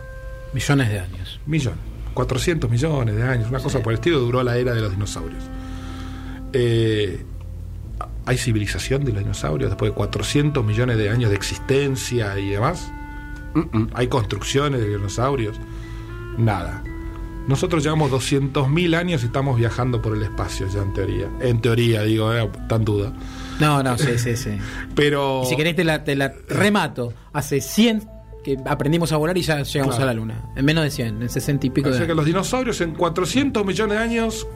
D: Millones de años.
B: Millones. 400 millones de años, una cosa por el estilo, duró la era de los dinosaurios. Eh, ¿Hay civilización de los dinosaurios después de 400 millones de años de existencia y demás? ¿Hay construcciones de dinosaurios? Nada. Nosotros llevamos 200.000 años y estamos viajando por el espacio ya en teoría. En teoría, digo, eh, tan duda.
D: No, no, sí, sí, sí.
B: Pero...
D: Y si querés te la, te la remato. Hace 100 que aprendimos a volar y ya llegamos
B: Claro.
D: a la luna. En menos de 100, en 60 y pico
B: O
D: de
B: sea que
D: años.
B: los dinosaurios en 400 millones de años,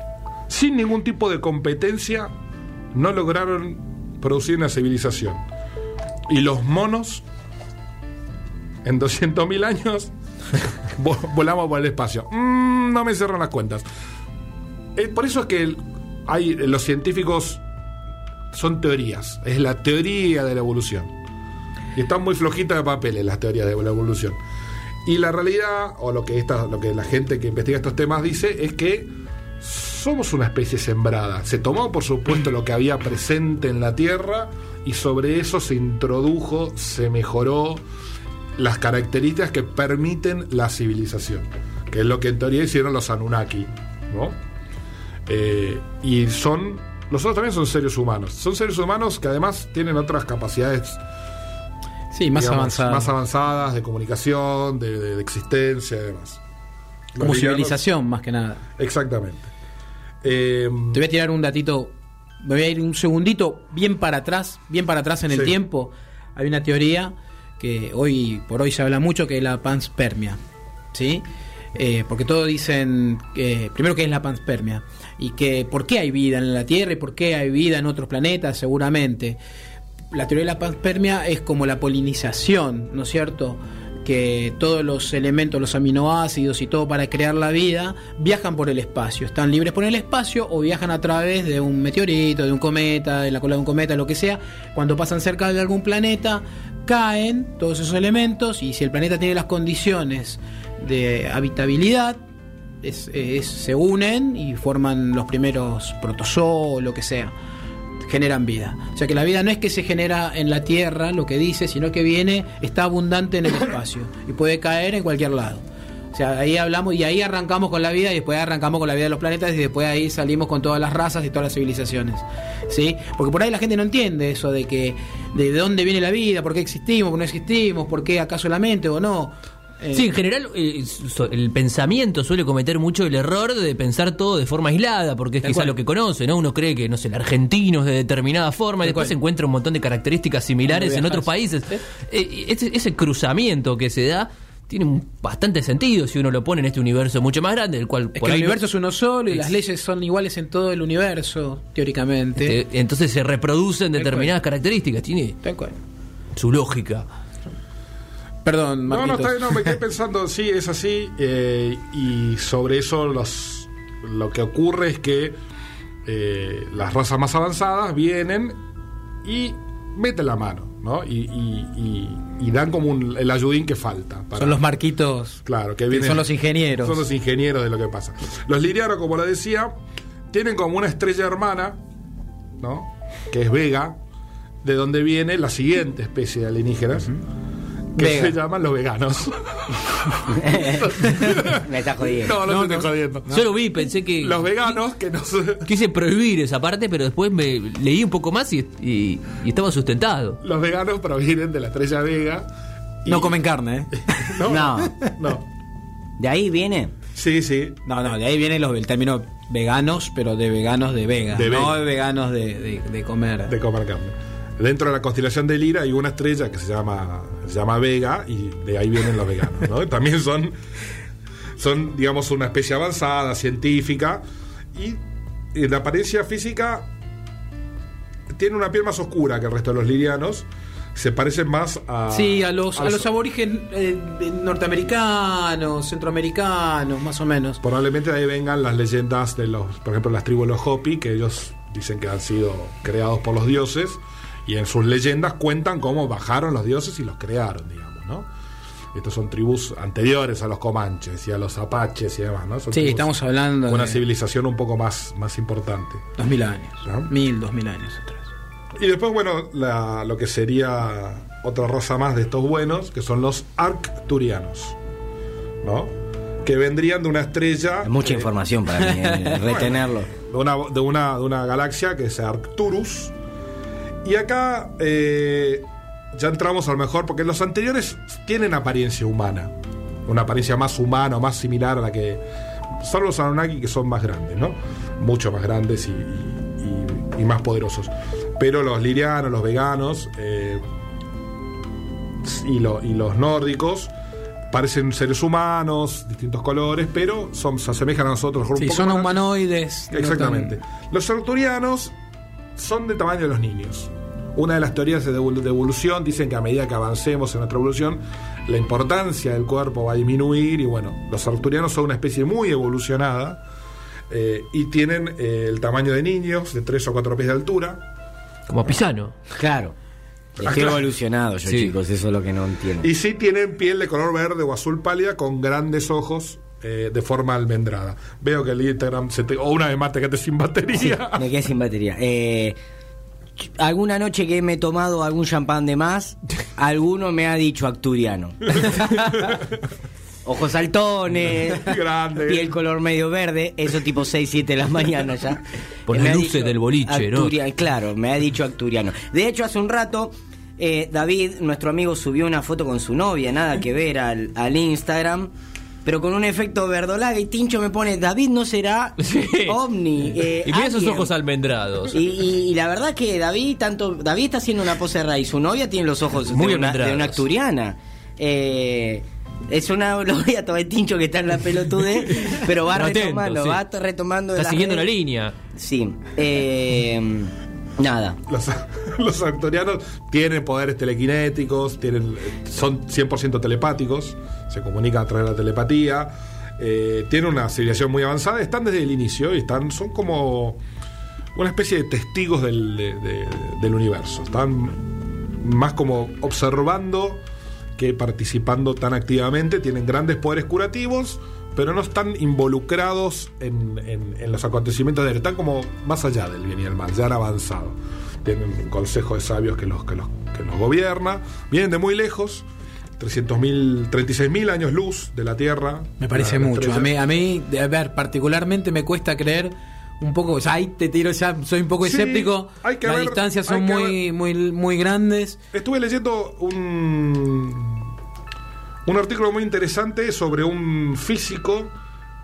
B: sin ningún tipo de competencia, no lograron producir una civilización. Y los monos, en 200.000 años, [laughs] vo- volamos por el espacio. Mm, no me cierran las cuentas. Eh, por eso es que hay, los científicos son teorías. Es la teoría de la evolución. Y están muy flojitas de papeles las teorías de la evolución. Y la realidad, o lo que, esta, lo que la gente que investiga estos temas dice, es que somos una especie sembrada. Se tomó, por supuesto, lo que había presente en la Tierra y sobre eso se introdujo, se mejoró las características que permiten la civilización, que es lo que en teoría hicieron los Anunnaki, ¿no? Eh, y son, los otros también son seres humanos. Son seres humanos que además tienen otras capacidades
D: Sí, más
B: digamos,
D: avanzada.
B: más avanzadas de comunicación, de, de- de existencia y demás.
D: Como
B: livianos-
D: civilización, más que nada.
B: Exactamente. Eh,
D: Te voy a tirar un datito. Me voy a ir un segundito bien para atrás, bien para atrás en el
B: Sí.
D: tiempo. Hay una teoría que hoy por hoy se habla mucho que es la panspermia. ¿Sí? Eh, porque todos dicen primero que es la panspermia y que por qué hay vida en la Tierra y por qué hay vida en otros planetas, seguramente. La teoría de la panspermia es como la polinización, ¿no es cierto? Que todos los elementos, los aminoácidos y todo para crear la vida viajan por el espacio. Están libres por el espacio o viajan a través de un meteorito, de un cometa, de la cola de un cometa, lo que sea. Cuando pasan cerca de algún planeta, caen todos esos elementos y si el planeta tiene las condiciones de habitabilidad, es- es- se unen y forman los primeros protozoos, lo que sea generan vida. O sea que la vida no es que se genera en la Tierra, lo que dice, sino que viene, está abundante en el espacio y puede caer en cualquier lado. O sea, ahí hablamos y ahí arrancamos con la vida y después arrancamos con la vida de los planetas y después ahí salimos con todas las razas y todas las civilizaciones. ¿Sí? Porque por ahí la gente no entiende eso de que de dónde viene la vida, por qué existimos, por no existimos, por qué acá solamente o no. Eh,
E: Sí, en general eh, el pensamiento suele cometer mucho el error de pensar todo de forma aislada, porque es quizá
D: cual.
E: lo que conoce, ¿no? Uno cree que, no sé, el argentino es de determinada forma y después se encuentra un montón de características similares en otros países. Eh, ese, ese cruzamiento que se da tiene bastante sentido si uno lo pone en este universo mucho más grande, el cual
D: es
E: por
D: que el
E: no-
D: universo es uno solo y
E: Es-
D: las leyes son iguales en todo el universo, teóricamente.
E: eh, entonces se reproducen determinadas características, tiene su lógica.
D: Perdón,
B: no, no,
D: Marquitos.
B: está bien, no, me quedé [laughs] pensando, sí, es así. eh, y sobre eso los, lo que ocurre es que eh, las razas más avanzadas vienen y meten la mano, ¿no? Y, y- y- y dan como un- el ayudín que falta. para-
D: Son los marquitos.
B: Claro, que
D: que
B: vienen,
D: son los ingenieros.
B: Son los ingenieros de lo que pasa. Los lirianos, como lo decía, tienen como una estrella hermana, ¿no? Que es Vega, de donde viene la siguiente especie de alienígenas, que
D: Vega.
B: se llaman los veganos. [laughs]
A: Me está jodiendo.
B: no, no,
D: No,
B: te estoy
D: no.
B: jodiendo.
E: Yo lo vi, pensé que...
B: Los veganos que no se-
E: Quise prohibir esa parte, pero después me leí un poco más y, y- y estaba sustentado.
B: los veganos provienen de la estrella Vega. y-
D: No comen carne, ¿eh? [laughs]
B: No,
A: No.
B: no.
A: ¿De ahí viene?
B: Sí, sí.
D: No, no, de ahí viene los- el término veganos, pero de veganos de vega.
B: De
D: no
B: vega.
D: de veganos de, de- de comer.
B: de comer carne. Dentro de la constelación de Lira hay una estrella que se llama, se llama Vega y de ahí vienen los veganos. ¿no? [laughs] También son, son, digamos, una especie avanzada, científica y en la apariencia física tienen una piel más oscura que el resto de los lirianos. Se parecen más a.
D: Sí, a los, a los
B: los-
D: aborígenes eh, norteamericanos, centroamericanos, más o menos.
B: Probablemente de ahí vengan las leyendas de los, por ejemplo, las tribus de los Hopi, que ellos dicen que han sido creados por los dioses, y en sus leyendas cuentan cómo bajaron los dioses y los crearon, digamos, ¿no? Estos son tribus anteriores a los comanches y a los apaches y demás, ¿no? Son
D: Sí, estamos hablando
B: una
D: de
B: civilización un poco más, más importante.
D: dos mil años,
B: ¿No?
D: mil, dos mil años atrás.
B: Y después, bueno, la- lo que sería otra raza más de estos buenos, que son los arcturianos, ¿no? Que vendrían de una estrella...
A: Mucha
B: eh,
A: información para mí, eh, [laughs] retenerlo.
B: de una, de una, de una galaxia que es Arcturus. Y acá eh, ya entramos a lo mejor, porque los anteriores tienen apariencia humana. Una apariencia más humana, más similar a la que. Son los Anunnaki que son más grandes, ¿no? Mucho más grandes y, y- y- y más poderosos. Pero los lirianos, los veganos eh, y, lo- y los nórdicos parecen seres humanos, distintos colores, pero son, se asemejan a nosotros.
D: Sí, son
B: más.
D: humanoides. no
B: Exactamente. Los arturianos son de tamaño de los niños. Una de las teorías de evol- de evolución dicen que a medida que avancemos en nuestra evolución, la importancia del cuerpo va a disminuir y bueno, los arturianos son una especie muy evolucionada eh, y tienen eh, el tamaño de niños, de 3 o 4 pies de altura,
E: Como Pisano.
A: Claro.
B: Ah,
A: Estoy
B: claro.
A: evolucionado yo,
E: Sí.
A: chicos, eso es lo que no entiendo.
B: y sí tienen piel de color verde o azul pálida con grandes ojos eh, de forma almendrada. Veo que el Instagram se te... O una vez más te quedaste sin batería. [laughs]
A: Me quedé sin batería. Eh, alguna noche que me he tomado algún champán de más, alguno me ha dicho acturiano. [laughs] Ojos saltones, [laughs]
B: Grande.
A: piel color medio verde, eso tipo 6, 7 de la mañana ya.
E: Por las luces del boliche, ¿no?
A: Acturia- Claro, me ha dicho acturiano. De hecho, hace un rato, eh, David, nuestro amigo, subió una foto con su novia, nada que ver al, al Instagram. Pero con un efecto verdolaga y Tincho me pone, David no será [laughs]
E: Sí.
A: ovni. [laughs] eh,
E: y mira esos
A: alien".
E: ojos almendrados.
A: Y, y- y la verdad que David, tanto David está haciendo una pose rara y su novia tiene los ojos
E: Muy
A: de, una, de una acturiana. Eh, es una [laughs] lo voy a tomar tincho que está en la pelotude, pero va
E: atento,
A: retomando,
E: sí.
A: va retomando. de
E: Está siguiendo la línea.
A: Sí. Eh, nada.
B: Los, [laughs] los arcturianos tienen poderes telequinéticos, tienen, son 100% telepáticos, se comunican a través de la telepatía, eh, tienen una civilización muy avanzada, están desde el inicio y están, son como una especie de testigos del, de- de- del universo. Están más como observando que participando tan activamente, tienen grandes poderes curativos, pero no están involucrados en, en- en los acontecimientos de él, están como más allá del bien y el mal, ya han avanzado. Tienen un consejo de sabios que los, que los, que los gobierna, vienen de muy lejos, 300.000, 36.000 años luz de la Tierra.
D: Me parece mucho. A mí, a mí, a ver, particularmente me cuesta creer un poco. O sea, ahí te tiro ya, soy un poco
B: Sí,
D: escéptico.
B: hay que
D: Las
B: ver-
D: distancias son muy,
B: ver.
D: muy, muy grandes.
B: Estuve leyendo un, un artículo muy interesante sobre un físico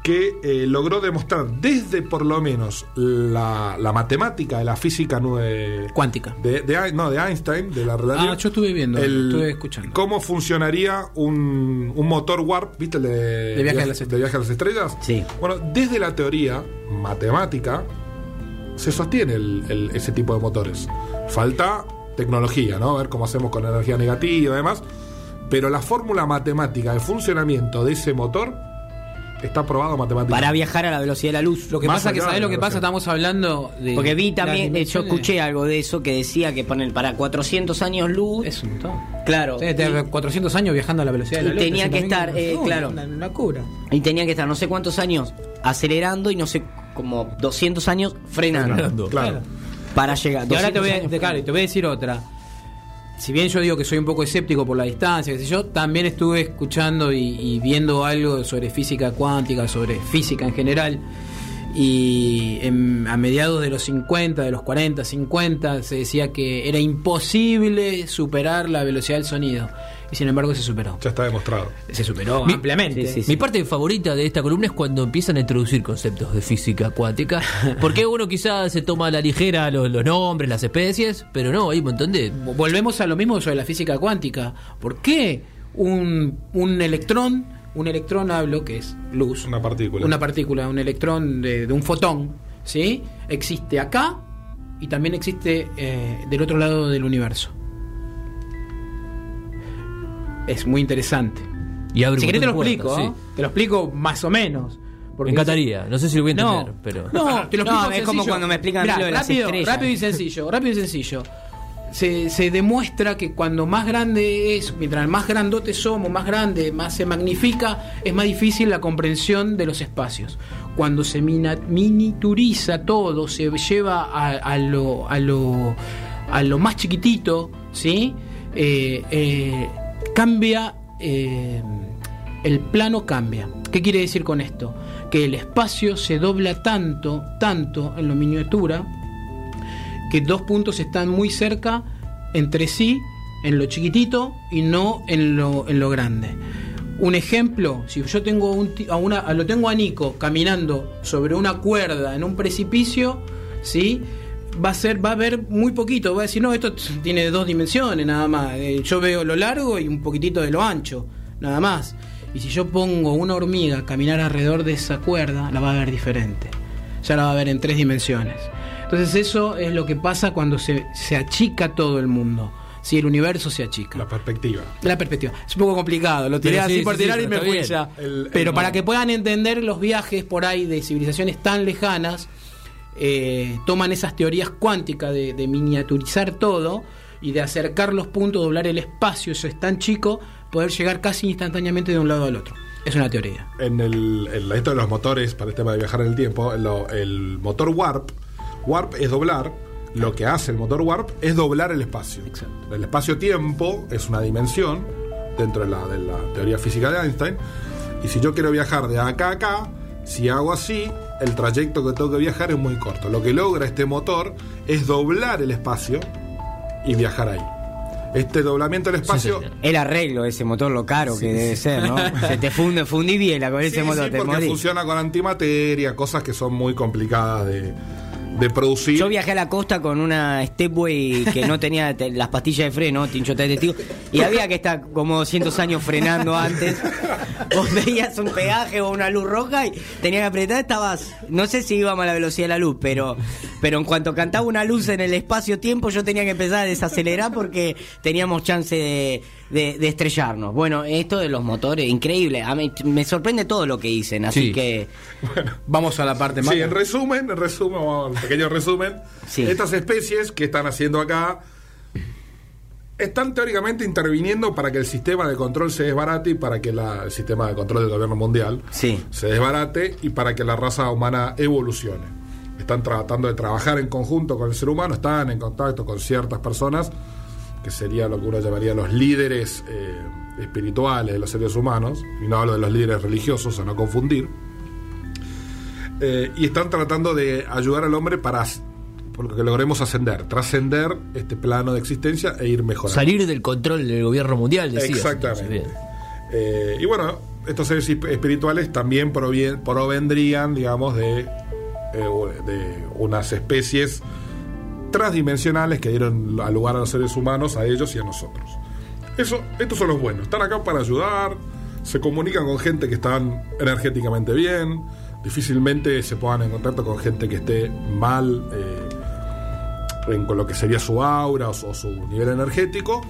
B: que eh, logró demostrar desde por lo menos la, la matemática de la física nue-
D: Cuántica.
B: de, de no, de Einstein, de la relatividad.
D: Ah, yo estuve viendo, estuve escuchando.
B: ¿Cómo funcionaría un, un motor warp? ¿Viste el de,
D: De viaje a las
B: de viaje a las estrellas?
A: Sí.
B: Bueno, desde la teoría matemática se sostiene el- el- ese tipo de motores. Falta tecnología, ¿no? A ver cómo hacemos con energía negativa y demás. Pero la fórmula matemática de funcionamiento de ese motor está probado matemáticamente.
A: Para viajar a la velocidad de la luz.
D: Lo que
B: Más
D: pasa que, ¿sabes lo que pasa? Estamos hablando de.
A: Porque vi también, eh, yo escuché algo de eso que decía que ponen para 400 años luz.
D: Es un montón.
A: Claro.
D: Sí, te- 400 años viajando a la velocidad de la
A: y
D: luz.
A: tenía que
D: 300.000
A: estar, eh, claro.
D: Una, una cura.
A: Y tenía que estar no sé cuántos años acelerando y no sé, como 200 años frenando.
E: Frenando.
B: Claro.
A: Para llegar.
D: Y ahora te
A: 200
D: voy, a, claro, y te voy a decir otra. Si bien yo digo que soy un poco escéptico por la distancia, qué sé yo, también estuve escuchando y, viendo algo sobre física cuántica, sobre física en general. Y a mediados de los 50, de los 40, 50, se decía que era imposible superar la velocidad del sonido. Y sin embargo se superó.
B: Ya está demostrado.
D: Se superó
E: Mi-
D: ampliamente.
A: Sí, sí, sí.
E: Mi parte favorita de esta columna es cuando empiezan a introducir conceptos de física cuántica. Porque uno quizás se toma a la ligera los, los nombres, las especies, pero no, hay un montón de.
D: Volvemos a lo mismo sobre la física cuántica. ¿Por qué un, un electrón, un electrón hablo que es luz,
B: Una partícula.
D: una partícula, un electrón de, de un fotón, ¿sí? Existe acá y también existe eh, del otro lado del universo. Es muy interesante.
E: Y abre
D: Si querés te lo explico,
E: puertas,
D: ¿no? te lo explico más o menos.
E: Me encantaría. No sé si lo voy a
D: No,
E: entender, pero.
D: no, [laughs] te lo
A: No,
D: explico
A: es como cuando me explican a mí
D: Mirá,
A: lo de las
D: rápido,
A: estrellas.
D: rápido y sencillo, rápido y sencillo. Se, se demuestra que cuando más grande es, mientras más grandote somos, más grande, más se magnifica, es más difícil la comprensión de los espacios. Cuando se mina- miniaturiza todo, se lleva a, a lo, a, lo, a lo más chiquitito, ¿sí? Eh, eh, cambia, eh, el plano cambia. ¿Qué quiere decir con esto? Que el espacio se dobla tanto, tanto en la miniatura, que dos puntos están muy cerca entre sí, en lo chiquitito y no en lo, en lo grande. Un ejemplo, si yo tengo un, a una, lo tengo a Nico caminando sobre una cuerda en un precipicio, ¿sí? Va a ser, va a ver muy poquito, va a decir, no, esto tiene dos dimensiones nada más. Eh, yo veo lo largo y un poquitito de lo ancho, nada más. Y si yo pongo una hormiga a caminar alrededor de esa cuerda, la va a ver diferente. Ya la va a ver en tres dimensiones. Entonces eso es lo que pasa cuando se, se achica todo el mundo. Si el universo se achica.
B: La perspectiva.
D: La perspectiva. Es un poco complicado, lo tiré
E: sí,
D: así
E: sí,
D: por
E: sí,
D: tirar y
E: pero
D: me fui ya.
B: El-
D: pero
B: el-
D: para que puedan entender los viajes por ahí de civilizaciones tan lejanas, eh, toman esas teorías cuánticas de, de miniaturizar todo y de acercar los puntos, doblar el espacio, eso es tan chico, poder llegar casi instantáneamente de un lado al otro. Es una teoría.
B: En el, en esto de los motores, para el tema de viajar en el tiempo, lo- el motor Warp, Warp es doblar, lo que hace el motor Warp es doblar el espacio.
D: Exacto.
B: El espacio-tiempo es una dimensión dentro de la, de la teoría física de Einstein. Y si yo quiero viajar de acá a acá, si hago así, el trayecto que tengo que viajar es muy corto. Lo que logra este motor es doblar el espacio y viajar ahí. Este doblamiento del espacio...
A: El arreglo de ese motor, lo caro que debe ser, ¿no? [laughs] Se te funde, fundí biela con ese motor,
B: sí,
A: te
B: porque
A: morís.
B: funciona con antimateria, cosas que son muy complicadas de, de producir.
A: Yo viajé a la costa con una Stepway que no tenía te- las pastillas de freno, Tincho está testigo, y había que estar como 200 años frenando antes. Vos veías un peaje o una luz roja y tenías que apretar, estabas, no sé si íbamos a la velocidad de la luz, pero, pero en cuanto cantaba una luz en el espacio-tiempo yo tenía que empezar a desacelerar porque teníamos chance de, de- de estrellarnos. Bueno, esto de los motores, increíble. A mí me sorprende todo lo que dicen, así
E: Sí.
A: que...
D: Vamos a la parte más.
B: Sí, en resumen, en resumen, vamos pequeño resumen.
A: Sí.
B: Estas especies que están haciendo acá están teóricamente interviniendo para que el sistema de control se desbarate y para que la- el sistema de control del gobierno mundial
A: Sí.
B: se desbarate y para que la raza humana evolucione. Están tratando de trabajar en conjunto con el ser humano, están en contacto con ciertas personas, que sería lo que uno llamaría los líderes eh, espirituales de los seres humanos, y no hablo de los líderes religiosos, a no confundir. Eh, y están tratando de ayudar al hombre para por lo que logremos ascender, trascender este plano de existencia e ir mejorando.
E: Salir del control del gobierno mundial, decías.
B: Exactamente. Eh, y bueno, estos seres esp- espirituales también provien- provendrían, digamos, de, de unas especies transdimensionales que dieron a lugar a los seres humanos, a ellos y a nosotros. Eso, estos son los buenos. Están acá para ayudar, se comunican con gente que están energéticamente bien, difícilmente se pongan en contacto con gente que esté mal eh, en, con lo que sería su aura o su, o su nivel energético,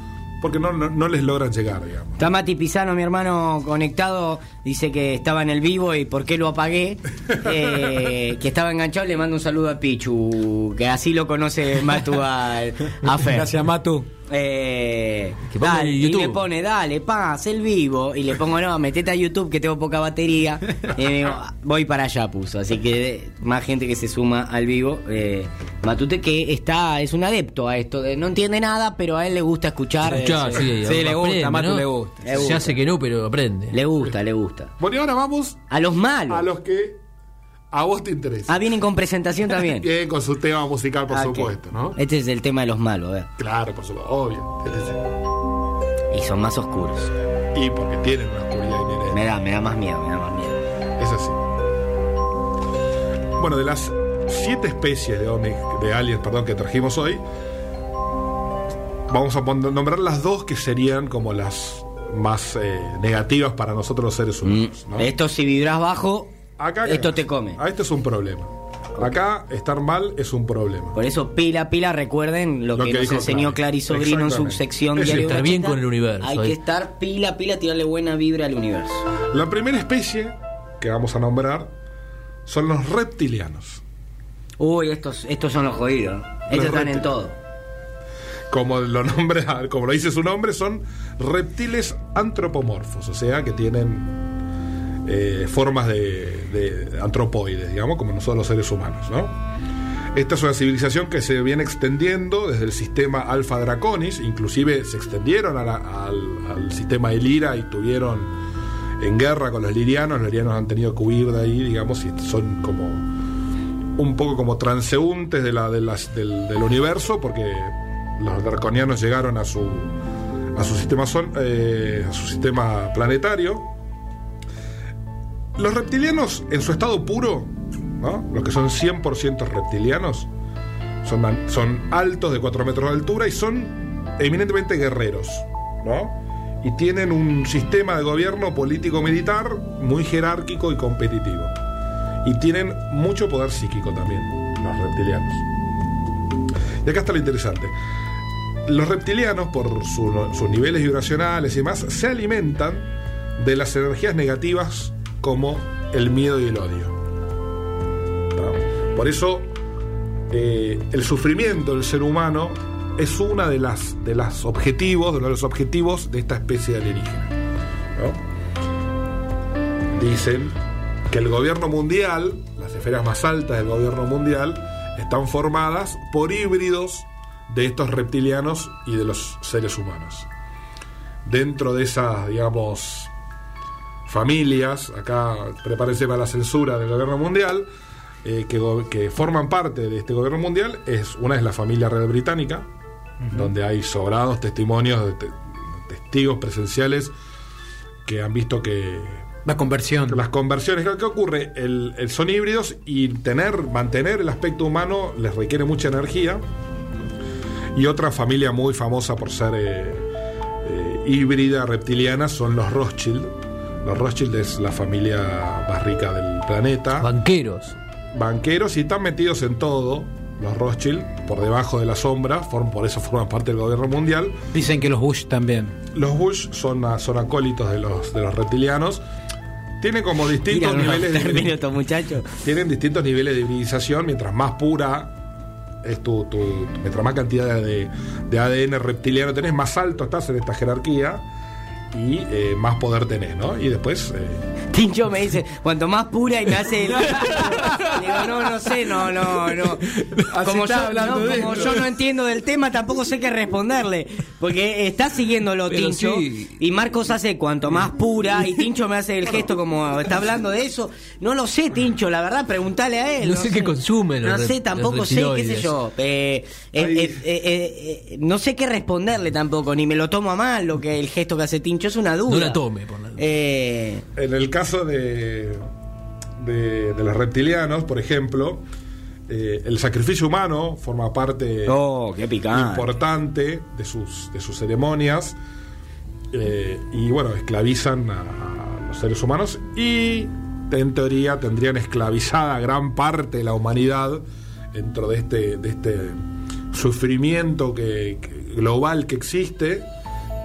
B: porque no, no, no les logran llegar, digamos.
A: Está Mati Pisano, mi hermano conectado, dice que estaba en el vivo y por qué lo apagué, [laughs] Eh, que estaba enganchado, le mando un saludo a Pichu, que así lo conoce Matu a, a Fer.
D: Gracias, Matu.
A: Eh, dale, y me pone, dale, pa, haz el vivo. Y le pongo, no, metete a YouTube que tengo poca batería. Y me digo, voy para allá, puso. Así que eh, más gente que se suma al vivo. Eh, Matute que está, es un adepto a esto. de- no entiende nada, pero a él le gusta escuchar.
E: Escuchá, sí,
D: Sí, le gusta,
E: aprende,
D: Matu
E: ¿no?
D: le gusta.
A: Le gusta.
E: Se hace que no, pero aprende.
A: Le gusta, le gusta.
B: Bueno, y ahora vamos
A: A los malos.
B: a los que a vos te interesa.
A: Ah, vienen con presentación también. [laughs]
B: Bien, con su tema musical, por
A: Ah,
B: supuesto, ¿no?
A: Este es el tema de los malos, ver.
B: Claro, por supuesto, obvio. Este es-
A: Y son más oscuros.
B: Y porque tienen una oscuridad inherente.
A: Me da, me da más miedo, me da más miedo.
B: Es así. Bueno, de las siete especies de, ovnis, de aliens perdón, que trajimos hoy, vamos a nombrar las dos que serían como las más eh, negativas para nosotros los seres
A: Mm,
B: humanos. ¿no?
A: Esto si vibras bajo,
B: Acá
A: esto te come.
B: Ah, esto es un problema. Acá estar mal es un problema.
A: Por eso, pila, pila, recuerden lo,
B: Lo
A: que,
B: que
A: nos enseñó
B: Clary.
A: Clary Sobrino en su sección
B: Es
E: estar bien con el universo,
A: Hay
E: ahí.
A: que estar pila, pila, tirarle buena vibra al universo.
B: La primera especie que vamos a nombrar son los reptilianos.
A: Uy, estos, estos son los jodidos. Estos están en
B: reptiles.
A: todo.
B: Como lo nombra, como lo dice su nombre, son reptiles antropomorfos, o sea que tienen eh, formas de, de antropoides, digamos, como nosotros los seres humanos, ¿no? Esta es una civilización que se viene extendiendo desde el sistema Alpha Draconis, inclusive se extendieron al, sistema Elira y tuvieron en guerra con los lirianos, los lirianos han tenido que huir de ahí, digamos, y son como un poco como transeúntes de la, del, universo, porque los draconianos llegaron a su, a su, sistema, eh, a su sistema planetario. Los reptilianos, en su estado puro, ¿no? los que son 100% reptilianos, son, altos de 4 metros de altura y son eminentemente guerreros. ¿no? Y tienen un sistema de gobierno político-militar muy jerárquico y competitivo. Y tienen mucho poder psíquico también, los reptilianos. Y acá está lo interesante. Los reptilianos, por su- sus niveles vibracionales y demás, se alimentan de las energías negativas como el miedo y el odio. Por eso, eh, el sufrimiento del ser humano es una de las de los objetivos, de los objetivos de esta especie de alienígena. Dicen que el gobierno mundial, las esferas más altas del gobierno mundial, están formadas por híbridos de estos reptilianos y de los seres humanos. Dentro de esas, digamos, familias, acá prepárense para la censura del gobierno mundial, eh, que, que forman parte de este gobierno mundial, es una es la familia real británica, donde hay sobrados testimonios de te- testigos presenciales que han visto que
D: La conversión.
B: las conversiones, ¿qué qué ocurre? El, el- son híbridos y tener, mantener el aspecto humano les requiere mucha energía. Y otra familia muy famosa por ser eh, eh, híbrida, reptiliana, son los Rothschild. Los Rothschild es la familia más rica del planeta.
E: Banqueros.
B: Banqueros y están metidos en todo. Los Rothschild, por debajo de la sombra, form- por eso forman parte del gobierno mundial.
D: Dicen que los Bush también.
B: Los Bush son, a- son acólitos de los, de los reptilianos. Tienen como distintos
A: Mira,
B: niveles de, tienen distintos niveles de hibridización. Mientras más pura es tu, tu- tu- mientras más cantidad de, de ADN reptiliano tenés, más alto estás en esta jerarquía y eh, más poder tenés, ¿no? Y después eh,
A: Tincho me dice, cuanto más pura y me hace el... [laughs] Digo, no, no sé, no, no, no. [laughs] Como,
D: está
A: yo,
D: hablando
A: no,
D: de
A: como
D: esto.
A: yo no entiendo del tema, tampoco sé qué responderle. Porque está siguiéndolo
E: Pero
A: Tincho
E: sí.
A: y Marcos hace cuanto más pura y [laughs] Tincho me hace el gesto como está hablando de eso. No lo sé, Tincho, la verdad, preguntale a él.
E: No sé qué consume
A: No sé, tampoco sé, qué sé yo. Eh, eh, eh, eh, eh, eh, no sé qué responderle tampoco, ni me lo tomo a mal lo que el gesto que hace Tincho es una duda.
E: No la tome, por la duda.
A: Eh,
B: en el caso de, de, de los reptilianos, por ejemplo, eh, el sacrificio humano forma parte
A: oh, qué picante.
B: importante de sus, de sus ceremonias eh, y bueno, esclavizan a, a los seres humanos y en teoría tendrían esclavizada gran parte de la humanidad dentro de este, de este sufrimiento que, que- global que existe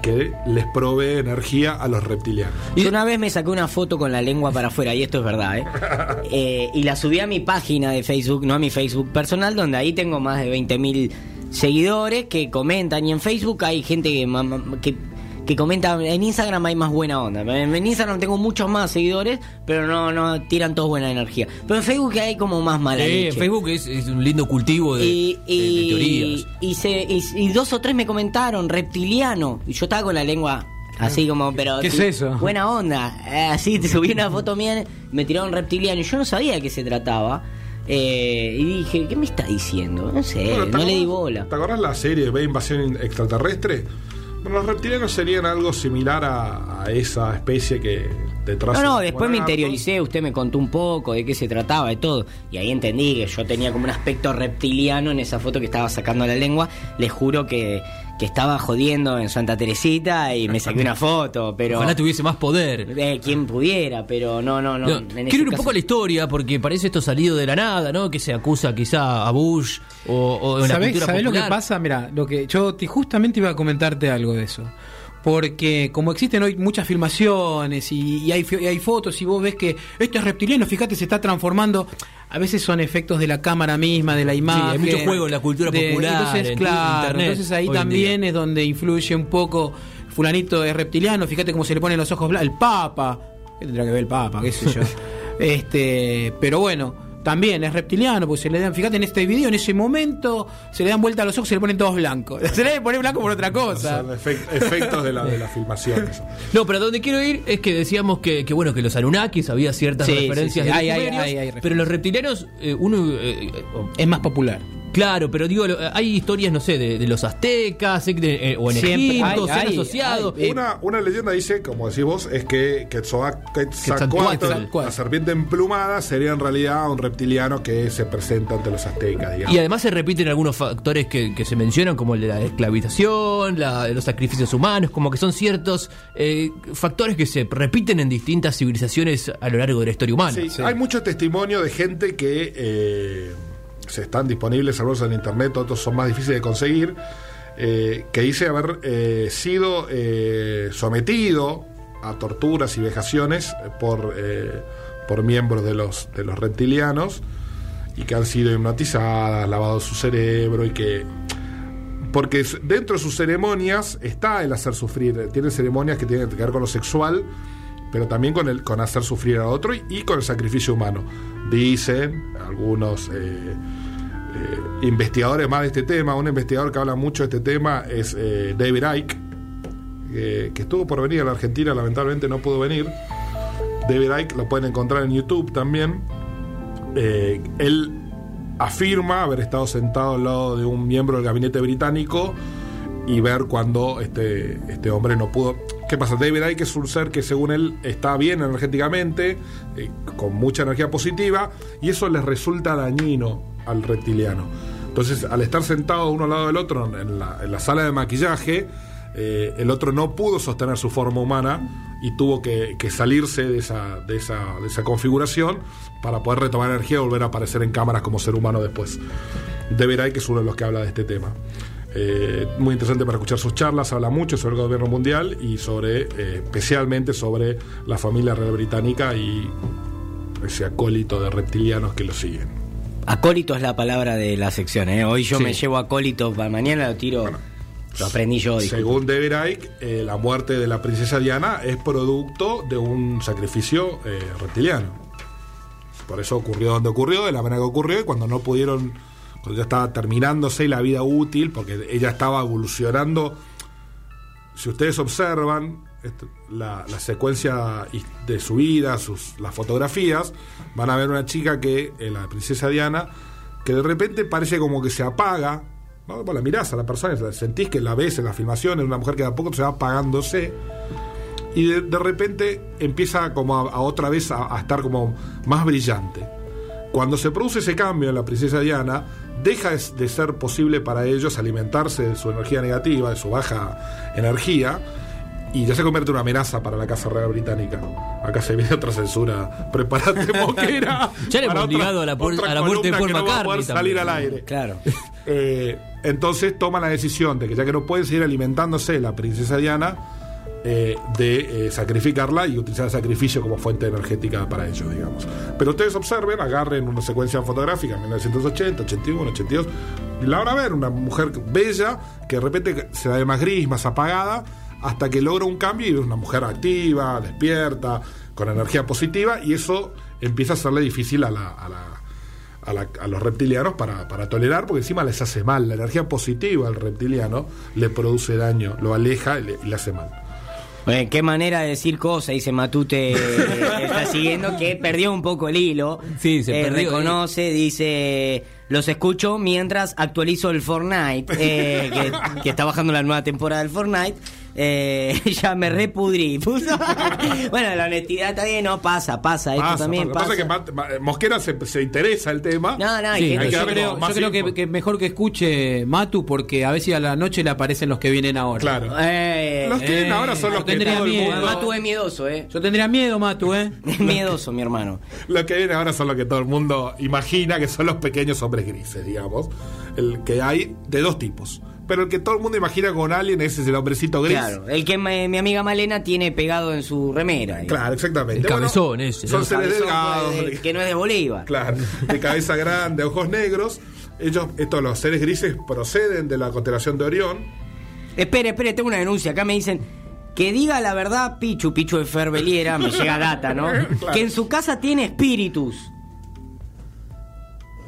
B: que les provee energía a los reptilianos.
A: Yo una vez me saqué una foto con la lengua para afuera, y esto es verdad, ¿eh? [laughs] Eh, y la subí a mi página de Facebook, no a mi Facebook personal, donde ahí tengo más de 20.000 seguidores que comentan. Y en Facebook hay gente que, que, que comenta. En Instagram hay más buena onda. En, en Instagram tengo muchos más seguidores, pero no, no tiran todos buena energía. Pero en Facebook hay como más mala
E: Eh,
A: leche.
E: en Facebook es, es un lindo cultivo de,
A: Y,
E: de- de
A: y,
E: teorías.
A: y se- y- y dos o tres me comentaron, reptiliano. Y yo estaba con la lengua así como, pero.
D: ¿Qué es
A: sí,
D: eso?
A: Buena onda. Eh, así te subí una foto mía, me tiraron reptiliano. Y yo no sabía de qué se trataba. Eh, y dije, ¿qué me está diciendo? No sé,
B: Bueno, ¿te
A: no le di bola.
B: ¿Te acordás la serie Ve Invasión Extraterrestre? Los reptilianos serían algo similar a, a esa especie que detrás.
A: No, no,
B: de
A: después me interioricé, usted me contó un poco de qué se trataba, de todo. Y ahí entendí que yo tenía como un aspecto reptiliano en esa foto que estaba sacando la lengua. Les juro que, que estaba jodiendo en Santa Teresita y me saqué una foto, pero
E: Ojalá tuviese más poder.
A: eh, quien pudiera, pero no, no, no. En
E: quiero ir un
A: caso-
E: poco a la historia, porque parece esto salido de la nada, ¿no? Que se acusa quizá a Bush o, o de una
D: ¿Sabés,
E: cultura
D: sabés lo que pasa? Mira, lo que yo te- justamente iba a comentarte algo de eso. Porque como existen hoy muchas filmaciones y, y hay, y hay fotos y vos ves que esto es reptiliano, fíjate, se está transformando. A veces son efectos de la cámara misma, de la imagen.
E: hay mucho juego en la cultura popular,
D: Entonces,
E: en
D: claro,
E: internet,
D: entonces ahí también es donde influye un poco. Fulanito es reptiliano, fíjate cómo se le ponen los ojos blancos. El Papa. ¿Qué tendrá que ver el Papa? ¿Qué sé yo? [laughs] este Pero bueno, también es reptiliano, porque se le dan, fíjate en este video, en ese momento, se le dan vuelta a los ojos y se le ponen todos blancos. [laughs] Se le debe poner blanco por otra cosa.
B: Efect- efectos de la, de la filmación. eso.
E: No, pero a donde quiero ir es que decíamos que, que, bueno, que los Anunnakis había ciertas
D: Sí,
E: referencias
D: sí, sí.
E: de los
D: Hay- hay-
E: sumerios,
D: hay- hay referencias.
E: pero los reptilianos, eh, uno... eh,
D: Es más popular.
E: Claro, pero digo, hay historias, no sé, de, de los aztecas de- eh, o en
D: Siempre
E: Egipto,
D: hay,
E: se han
D: hay,
E: asociado.
D: hay. Eh,
B: Una, una leyenda dice, como decís vos, es que Quetzalcoatl, la serpiente emplumada, sería en realidad un reptiliano que se presenta ante los aztecas, digamos.
E: Y además se repiten algunos factores que, que se mencionan, como el de la esclavización, la- los sacrificios humanos, como que son ciertos eh, factores que se repiten en distintas civilizaciones a lo largo de la historia humana.
B: Sí, Hay mucho testimonio de gente que eh, se están disponibles, algunos en internet, otros son más difíciles de conseguir, eh, que dice haber eh, sido eh, sometido a torturas y vejaciones por, eh, por miembros de los, de los reptilianos y que han sido hipnotizadas, lavado su cerebro y que porque dentro de sus ceremonias está el hacer sufrir. Tienen ceremonias que tienen que ver con lo sexual, pero también con el con hacer sufrir a otro y, con el sacrificio humano. Dicen algunos eh, eh, investigadores más de este tema. Un investigador que habla mucho de este tema es eh, David Icke, que- estuvo por venir a la Argentina, lamentablemente no pudo venir. David Icke lo pueden encontrar en YouTube también. Él afirma haber estado sentado al lado de un miembro del gabinete británico y ver cuando este, este hombre no pudo. ¿Qué pasa? David Icke es un ser que según él está bien energéticamente, eh, con mucha energía positiva, y eso les resulta dañino al reptiliano. Entonces, al estar sentado uno al lado del otro en la, sala de maquillaje, eh, el otro no pudo sostener su forma humana y tuvo que, que salirse de esa, de, esa, de esa configuración para poder retomar energía y volver a aparecer en cámaras como ser humano después. David Icke es uno de los que habla de este tema. Eh, muy interesante para escuchar sus charlas, habla mucho sobre el gobierno mundial y sobre, eh, especialmente sobre la familia real británica y ese acólito de reptilianos que lo siguen.
A: Acólito es la palabra de la sección, ¿eh? Hoy yo
E: Sí.
A: me llevo acólito mañana, lo tiro. lo aprendí yo. disculpa.
B: Según David Icke, eh, la muerte de la princesa Diana es producto de un sacrificio eh, reptiliano. Por eso ocurrió donde ocurrió, de la manera que ocurrió, y cuando no pudieron, cuando ya estaba terminándose la vida útil, porque ella estaba evolucionando. Si ustedes observan la, secuencia de su vida, sus, las fotografías, van a ver una chica que, eh, la princesa Diana, que de repente parece como que se apaga. ¿no? La mirás a la persona, sentís que la ves en la filmación, es una mujer que de a poco se va apagándose y de, repente empieza como a, otra vez a estar como más brillante. Cuando se produce ese cambio en la princesa Diana, deja de, ser posible para ellos alimentarse de su energía negativa, de su baja energía, y ya se convierte en una amenaza para la Casa Real Británica. Acá se viene otra censura. [laughs] Prepárate, moquera. [laughs]
E: Ya le hemos ligado a la
B: otra
E: a la muerte de Paul
B: no va a poder
E: McCartney
B: salir al aire.
A: Claro. [laughs]
B: Eh, entonces toma la decisión de que ya que no pueden seguir alimentándose la princesa Diana, eh, de eh, sacrificarla y utilizar el sacrificio como fuente energética para ellos, digamos. Pero ustedes observen, agarren una secuencia fotográfica, 1980, 81, 82, y la van a ver, una mujer bella que de repente se ve más gris, más apagada, hasta que logra un cambio y es una mujer activa, despierta, con energía positiva, y eso empieza a hacerle difícil a la- la la- los reptilianos para, para tolerar, porque encima les hace mal. La energía positiva al reptiliano le produce daño, lo aleja y le, y le hace mal.
A: Bueno, qué manera de decir cosas, dice Matute, eh, [laughs] está siguiendo, que perdió un poco el hilo.
E: Sí, se
A: Eh,
E: perdió.
A: Reconoce, dice, los escucho mientras actualizo el Fortnite, eh, que, que está bajando la nueva temporada del Fortnite. Eh, [laughs] ya me repudrí. [laughs] Bueno, la honestidad está bien, no pasa, pasa. Esto
B: Pasa,
A: también
B: pasa.
A: pasa.
B: Pasa que Mosquera se, se interesa el tema.
A: No, no, hay
D: Sí,
A: gente
B: hay que
D: yo creo, yo creo que, que mejor que escuche Matu porque a veces a la noche le aparecen los que vienen ahora.
B: Claro.
A: Eh,
B: Los que vienen
D: eh,
B: ahora son los que
D: tendría
B: todo el
D: miedo.
B: mundo.
A: Matu es miedoso, ¿eh?
D: Yo tendría miedo, Matu, ¿eh? [laughs]
A: Es miedoso, mi hermano.
B: Los que vienen ahora son los que todo el mundo imagina que son los pequeños hombres grises, digamos. El que hay de dos tipos. Pero el que todo el mundo imagina con alien ese es el hombrecito gris.
A: Claro, el que me- mi amiga Malena tiene pegado en su remera. digamos.
B: Claro, exactamente.
E: El cabezón ese,
B: Son seres
A: Cabezón,
B: delgados.
A: de- que no es de Bolívar.
B: Claro, de cabeza grande, ojos negros. Ellos, estos los seres grises proceden de la constelación de Orión.
A: Espere, espere, tengo una denuncia. Acá me dicen que diga la verdad, Pichu, Pichu de Ferbeliera, me llega data, ¿no? [laughs]
B: Claro.
A: Que en su casa tiene espíritus.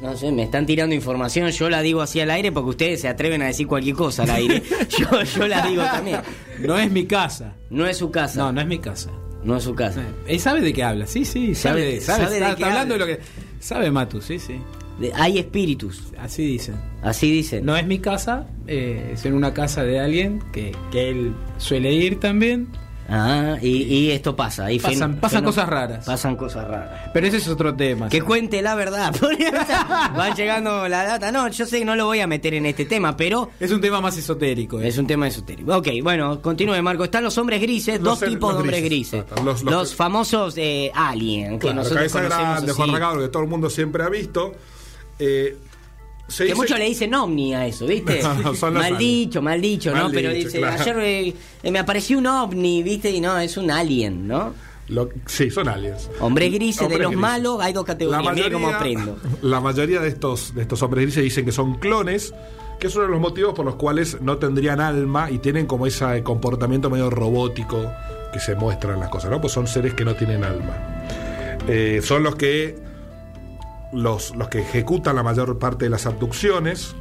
A: No sé, me están tirando información, yo la digo así al aire porque ustedes se atreven a decir cualquier cosa al aire. [laughs] Yo, yo la digo también.
D: No es mi casa.
A: No es su casa.
D: No, no es mi casa.
A: No es su casa.
D: Él sabe de qué habla, sí, sí, sabe,
A: Sabe-
D: sabe
A: de
D: está,
A: qué
D: está hablando
A: habla.
D: de lo que sabe Matu, sí, sí.
A: De- Hay espíritus,
D: Así dicen.
A: así dicen.
D: No es mi casa, eh, es en una casa de alguien que, que él suele ir también.
A: Ah, y, y esto pasa. y
D: Pasan- pasan cosas raras.
A: Pasan cosas raras.
D: Pero ese es otro tema.
A: Que cuente la verdad. [laughs] Van llegando la data. No, yo sé que no lo voy a meter en este tema, pero
D: Es un tema más esotérico. eh.
A: es un tema esotérico. Ok, bueno, continúe, Marco. Están los hombres grises,
B: Los
A: dos
B: ser-
A: tipos de hombres
B: grises.
A: grises.
B: Los-
A: Los,
B: los-
A: famosos eh, alien, que
B: Claro,
A: nosotros
B: cabeza
A: conocemos
B: grande,
A: así.
B: ojos rasgados, que todo el mundo siempre ha visto. Eh,
A: Que
B: dice-
A: muchos le dicen ovni a eso, ¿viste? [laughs]
B: No,
A: mal dicho, mal dicho, ¿no? Pero dice,
B: claro.
A: ayer eh, me apareció un ovni, ¿viste? Y no, es un alien, ¿no?
B: Lo- sí, son aliens.
A: Hombres grises, de los
B: grises.
A: malos, hay dos categorías. Mire cómo aprendo. [laughs]
B: La mayoría de estos, de estos hombres grises dicen que son clones, que es uno de los motivos por los cuales no tendrían alma y tienen como ese comportamiento medio robótico que se muestra en las cosas, ¿no? Pues son seres que no tienen alma. Eh, son los que los, los que ejecutan la mayor parte de las abducciones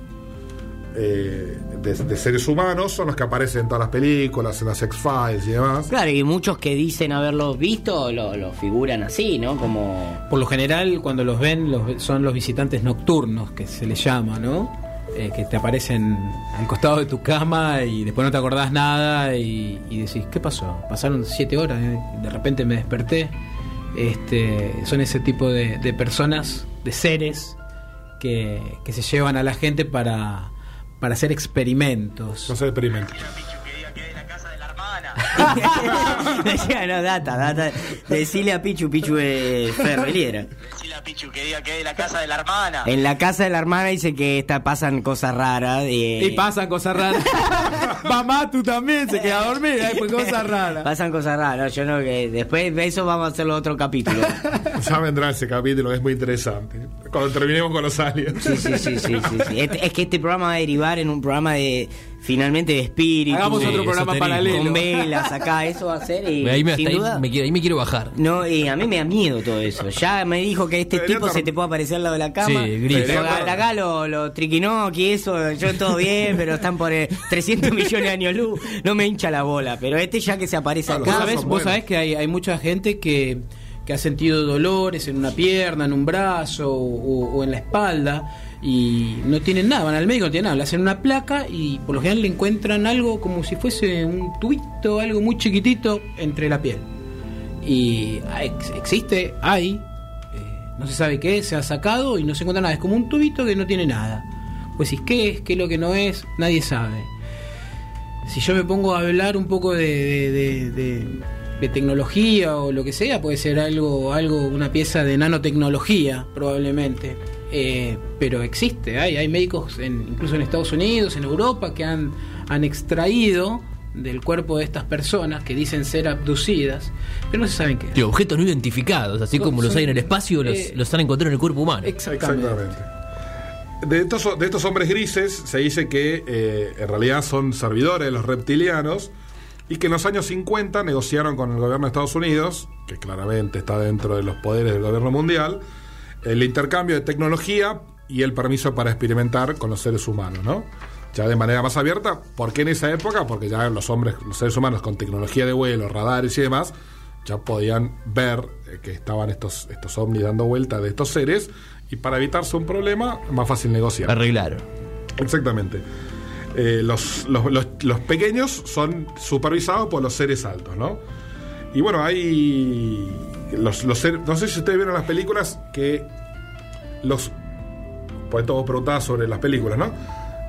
B: eh, de, de seres humanos, son los que aparecen en todas las películas, en las X-Files y demás.
A: Claro, y muchos que dicen haberlos visto lo, lo figuran así, ¿no? Como.
D: Por lo general, cuando los ven, los, ve- son los visitantes nocturnos, que se les llama, ¿no? Eh, que te aparecen al costado de tu cama y después no te acordás nada y, y decís, ¿qué pasó? Pasaron siete horas, eh, de repente me desperté. Este, son ese tipo de, de personas, de seres, que, que se llevan a la gente para, para hacer experimentos.
B: No se experimenta.
A: Decía, no, data, data. Decile a Pichu, Pichu es ferreliera.
F: Pichu que diga que es de la casa de la hermana.
A: En la casa de la hermana dice que está, pasan cosas raras. eh,
D: Y pasan cosas raras. [laughs] Mamá, tú también se queda dormida, después cosas [laughs] raras.
A: Pasan cosas raras. Yo no, que después de eso vamos a hacerlo otro capítulo. [laughs]
B: Ya vendrá ese capítulo es muy interesante. Cuando terminemos con los aliens.
A: Sí, sí, sí, sí, sí, sí. Este- es que este programa va a derivar en un programa de finalmente de espíritu.
D: Hagamos otro programa
E: esoterismo.
D: paralelo.
A: con velas acá, eso va a ser y
E: ahí, me,
A: sin
E: hasta ahí
A: duda.
E: me quiero, ahí me quiero bajar.
A: No, y a mí me da miedo todo eso. Ya me dijo que este
B: Debería
A: tipo se te puede aparecer al lado de la cama.
E: Sí, grita.
A: Pero acá- acá lo, triquinoqui, eso, yo todo bien, pero están por eh, 300 millones de años luz. No me hincha la bola. Pero este ya que se aparece
B: Claro,
A: acá.
D: Vos
B: Claro,
D: sabés, vos
B: buenos.
D: sabés que hay, hay mucha gente que, que ha sentido dolores en una pierna, en un brazo o, o en la espalda y no tienen nada, van al médico, no tienen nada, le hacen una placa y por lo general le encuentran algo como si fuese un tubito, algo muy chiquitito entre la piel. Y ah, ex- existe, hay, eh, no se sabe qué se ha sacado y no se encuentra nada, es como un tubito que no tiene nada. Pues si qué es, qué es lo que no es, nadie sabe si yo me pongo a hablar un poco de- de tecnología o lo que sea, puede ser algo, algo, una pieza de nanotecnología, probablemente. Eh, pero existe, hay, hay médicos en- incluso en Estados Unidos, en Europa, que han, han extraído del cuerpo de estas personas que dicen ser abducidas, pero no se saben qué. es.
E: Tío, objetos no identificados, así
D: Son-
E: como los hay en el espacio, los,
D: eh,
E: los han encontrado en el cuerpo humano.
D: Exactamente.
B: Exactamente. De estos, de estos hombres grises se dice que eh, en realidad son servidores de los reptilianos y que en los años 50 negociaron con el gobierno de Estados Unidos, que claramente está dentro de los poderes del gobierno mundial, el intercambio de tecnología y el permiso para experimentar con los seres humanos, ¿no? Ya de manera más abierta, ¿por qué en esa época? Porque ya los hombres, los seres humanos con tecnología de vuelo, radares y demás, ya podían ver eh, que estaban estos, estos ovnis dando vuelta de estos seres y para evitarse un problema, más fácil negociar.
E: Arreglaron.
B: Exactamente. eh, los, los- los- los pequeños son supervisados por los seres altos, ¿no? Y bueno, hay. Los, los seres- no sé si ustedes vieron las películas que los. Pues todo preguntaba sobre las películas, ¿no?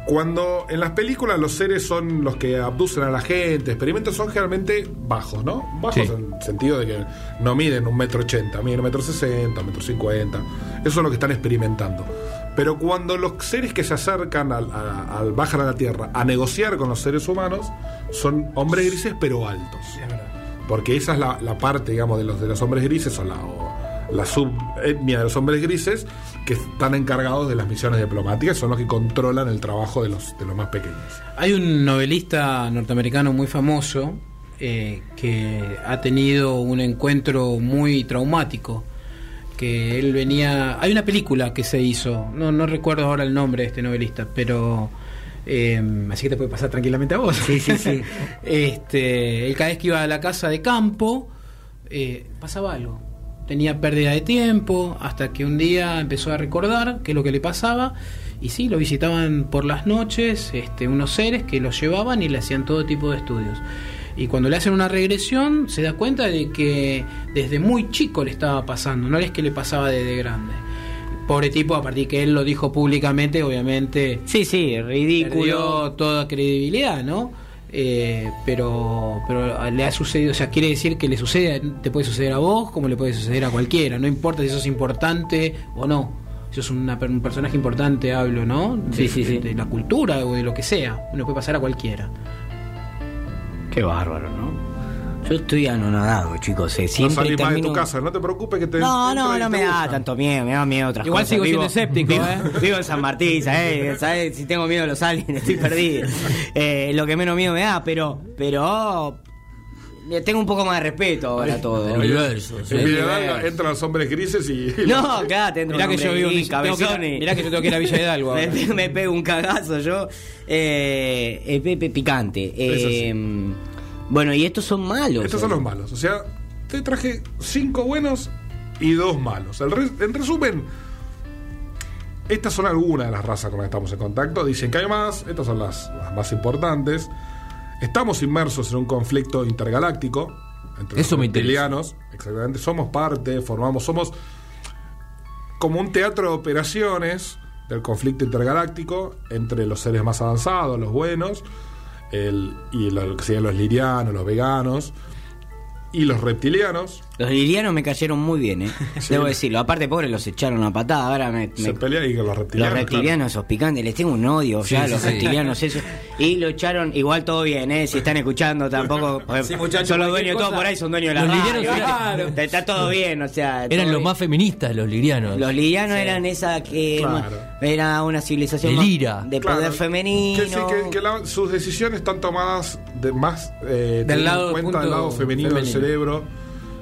B: Cuando en las películas los seres son los que abducen a la gente, experimentos son generalmente bajos, ¿no? Bajos
E: Sí.
B: en el sentido de que no miden un metro ochenta, miden un metro sesenta, un metro cincuenta. Eso es lo que están experimentando. Pero cuando los seres que se acercan al, a- al- bajan a la Tierra a negociar con los seres humanos, son hombres grises pero altos. Porque esa es la, parte, digamos, de los, de los hombres grises, o la, o subetnia de los hombres grises, que están encargados de las misiones diplomáticas, son los que controlan el trabajo de los, de los más pequeños.
D: Hay un novelista norteamericano muy famoso eh, que ha tenido un encuentro muy traumático. Que él venía. Hay una película que se hizo, no, no recuerdo ahora el nombre de este novelista, pero. Eh, así que te puede pasar tranquilamente a vos.
A: Sí, sí, sí. [laughs]
D: este, él cada vez que iba a la casa de campo, eh, pasaba algo. Tenía pérdida de tiempo, hasta que un día empezó a recordar qué es lo que le pasaba. Y sí, lo visitaban por las noches este, unos seres que los llevaban y le hacían todo tipo de estudios. Y cuando le hacen una regresión, se da cuenta de que desde muy chico le estaba pasando, no es que le pasaba desde grande. Pobre tipo, a partir que él lo dijo públicamente, obviamente
A: Sí, sí, ridículo.
D: perdió toda credibilidad, ¿no? Eh, pero, pero le ha sucedido, o sea, quiere decir que le sucede, te puede suceder a vos como le puede suceder a cualquiera, no importa si sos importante o no. Si sos una un personaje importante, hablo, ¿no? De,
A: Sí, sí, sí.
D: de la cultura o de lo que sea, le puede pasar a cualquiera.
A: Qué bárbaro, ¿no? Yo estoy anonadado, chicos. eh,
B: No salís más de
A: termino-
B: tu casa, no te preocupes que te.
A: No, no, no me da tanto miedo, me da miedo otras
D: Igual
A: cosas.
D: sigo siendo
A: Vivo-
D: escéptico,
A: vivo,
D: ¿eh? [laughs]
A: Vivo en San Martín, ¿sabes? ¿sabes? Si tengo miedo de los aliens, estoy perdido. [laughs] Eh, lo que menos miedo me da, pero, pero le tengo un poco más de respeto ahora a todo.
E: El universo. sí.
B: En Villa
A: Sí.
B: Hidalgo entran los hombres grises y. [laughs]
A: No, acá te entra
D: Mirá
A: un
D: que yo vivo en
A: gris,
D: a-
A: y-
D: mirá que yo tengo que ir a Villa Hidalgo
A: me, me pego un cagazo yo. Eh, eh, Pepe picante.
B: Eso sí.
A: Eh, Bueno, y estos son malos.
B: Estos son los malos. O sea, te traje cinco buenos y dos malos. El re- en resumen, estas son algunas de las razas con las que estamos en contacto. Dicen que hay más, estas son las, las más importantes. Estamos inmersos en un conflicto intergaláctico entre
E: Eso
B: los reptilianos. Exactamente. Somos parte, formamos, somos como un teatro de operaciones del conflicto intergaláctico entre los seres más avanzados, los buenos, el- y lo que serían los lirianos, los veganos, y los reptilianos.
A: Los lilianos me cayeron muy bien, ¿eh? [laughs] Debo decirlo. Aparte, pobre, los echaron a patada. Ahora me.
B: Se
A: me-
B: pelean y con los
A: los
B: reptilianos.
A: reptilianos, esos picantes, les tengo un odio
E: Sí,
A: ya,
E: sí,
A: los
E: sí.
A: reptilianos, eso. Y lo echaron, igual todo bien, ¿eh? Si están escuchando, tampoco. [laughs]
D: Sí, muchachos,
A: son los dueños, todos
D: cosa.
A: por ahí son dueños de la
E: Los
A: ¿viste?
E: eran-
A: Está, está todo bien, o sea.
E: Eran
A: todo
E: los
A: bien.
E: más feministas, los lirianos.
A: Los lilianos eran esa que
B: Claro.
A: era una civilización
E: El
A: más
E: ira.
A: de
B: Claro,
A: poder femenino.
B: Que, sí, que, que la- sus decisiones están tomadas de más eh,
D: Del lado-
B: en cuenta
D: punto
B: del lado femenino, del
D: femenino.
B: cerebro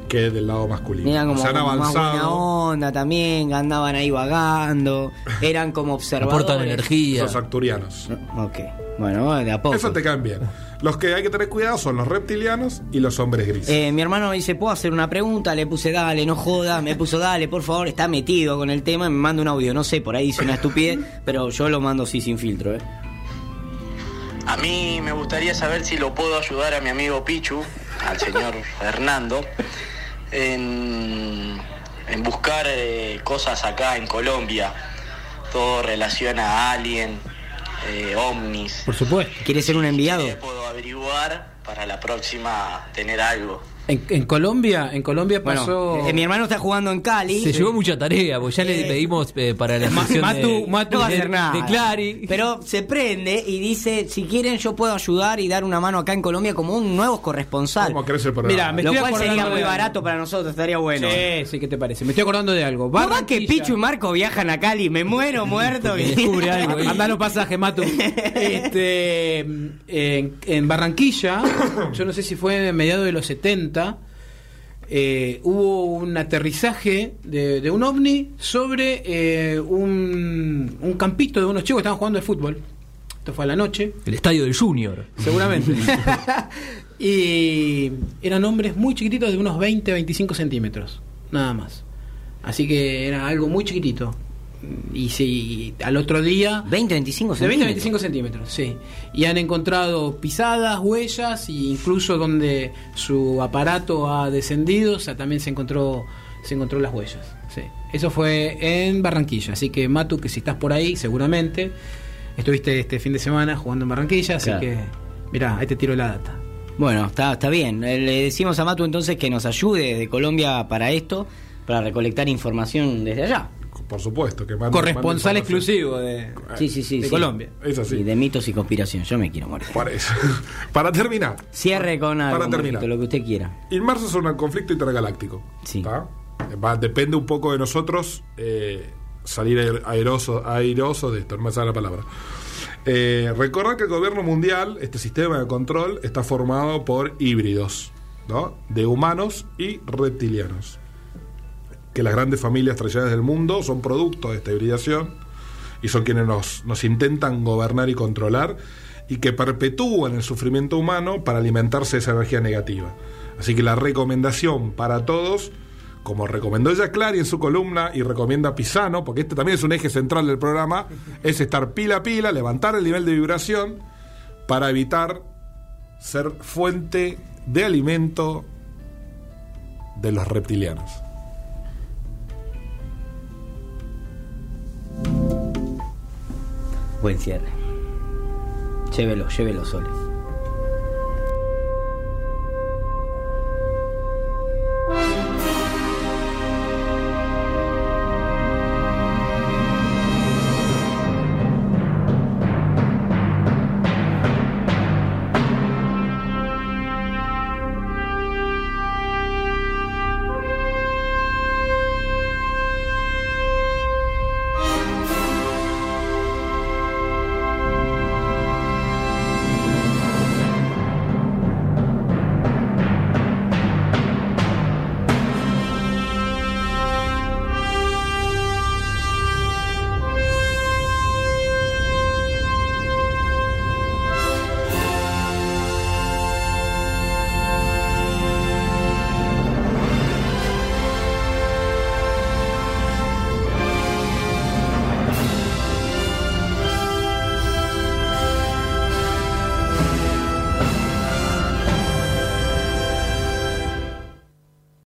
B: que del lado masculino.
A: Eran como,
B: Se han
A: como más buena
B: avanzado.
A: onda también, andaban ahí vagando, eran como [laughs] observadores.
E: Aportan energía.
B: Los arturianos.
A: Ok, bueno, de a poco.
B: Eso te caen bien. Los que hay que tener cuidado son los reptilianos y los hombres grises.
A: Eh, mi hermano me dice, ¿puedo hacer una pregunta? Le puse, dale, no joda. Me puso, dale, por favor, está metido con el tema. Me manda un audio, no sé, por ahí dice una estupidez, [laughs] pero yo lo mando sí sin filtro, ¿eh?
F: A mí me gustaría saber si lo puedo ayudar a mi amigo Pichu, al señor Fernando, en, en buscar eh, cosas acá en Colombia. Todo relaciona a Alien, eh, ovnis.
D: Por supuesto.
A: ¿Quiere ser un enviado?
F: ¿Qué puedo averiguar para la próxima tener algo?
D: En, en Colombia, en Colombia
A: Bueno,
D: pasó.
A: eh, mi hermano está jugando en Cali.
E: Se llevó mucha tarea, porque ya le
A: Eh,
E: pedimos eh, para la
D: Ma- Matu-
E: de,
D: Matu
A: No
E: de-
A: hacer nada.
E: de Clary.
A: Pero se prende y dice, si quieren yo puedo ayudar y dar una mano acá en Colombia como un nuevo corresponsal.
B: ¿Cómo crece el programa?
D: Mira, me
A: Lo
D: estoy
A: cual sería muy barato para nosotros, estaría bueno.
D: Sí, sí, ¿qué te parece? Me estoy acordando de algo.
A: ¿No va que Pichu y Marco viajan a Cali? Me muero [laughs] muerto. Que-
E: descubre algo.
D: Anda los pasajes, Matu. [laughs] Este, en, en Barranquilla, yo no sé si fue en mediados de los 70, eh, hubo un aterrizaje de, de un ovni sobre eh, un, un campito de unos chicos que estaban jugando de fútbol. Esto fue a la noche,
E: El estadio del Junior.
D: seguramente. [laughs] [laughs] y eran hombres muy chiquititos de unos 20, 25 centímetros, nada más. Así que era algo muy chiquitito. Y si al otro día
A: 20, 25
D: de 20 a
A: centímetros.
D: 25 centímetros, sí. Y han encontrado pisadas, huellas, e incluso donde su aparato ha descendido, o sea, también se encontró, se encontró las huellas. Sí. Eso fue en Barranquilla. Así que, Matu, que si estás por ahí, seguramente, estuviste este fin de semana jugando en Barranquilla, así
A: Claro.
D: que, mirá, ahí te tiro la data.
A: Bueno, está, está bien. Eh, Le decimos a Matu entonces que nos ayude de Colombia para esto, para recolectar información desde allá.
B: Por supuesto, que
D: Corresponsal exclusivo de,
A: Sí, sí, sí.
D: de
A: sí.
D: Colombia.
B: Es así.
A: Y de mitos y conspiración. Yo me quiero morir.
B: Para eso. [laughs] Para terminar,
A: Cierre con algo,
B: Para terminar.
A: Lo que usted quiera.
B: Inmersos en un conflicto intergaláctico.
A: Sí.
B: Va- depende un poco de nosotros eh, salir aeroso, airoso de esto, no me sale la palabra. Eh, recordar que el gobierno mundial, este sistema de control, está formado por híbridos, ¿no? De humanos y reptilianos. Que las grandes familias tradicionales del mundo son producto de esta hibridación y son quienes nos, nos intentan gobernar y controlar y que perpetúan el sufrimiento humano para alimentarse de esa energía negativa. Así que la recomendación para todos, como recomendó ella Clary en su columna y recomienda Pisano, porque este también es un eje central del programa, es estar pila a pila, levantar el nivel de vibración para evitar ser fuente de alimento de los reptilianos.
A: Buen cierre. Llévelo, llévelo, Sole.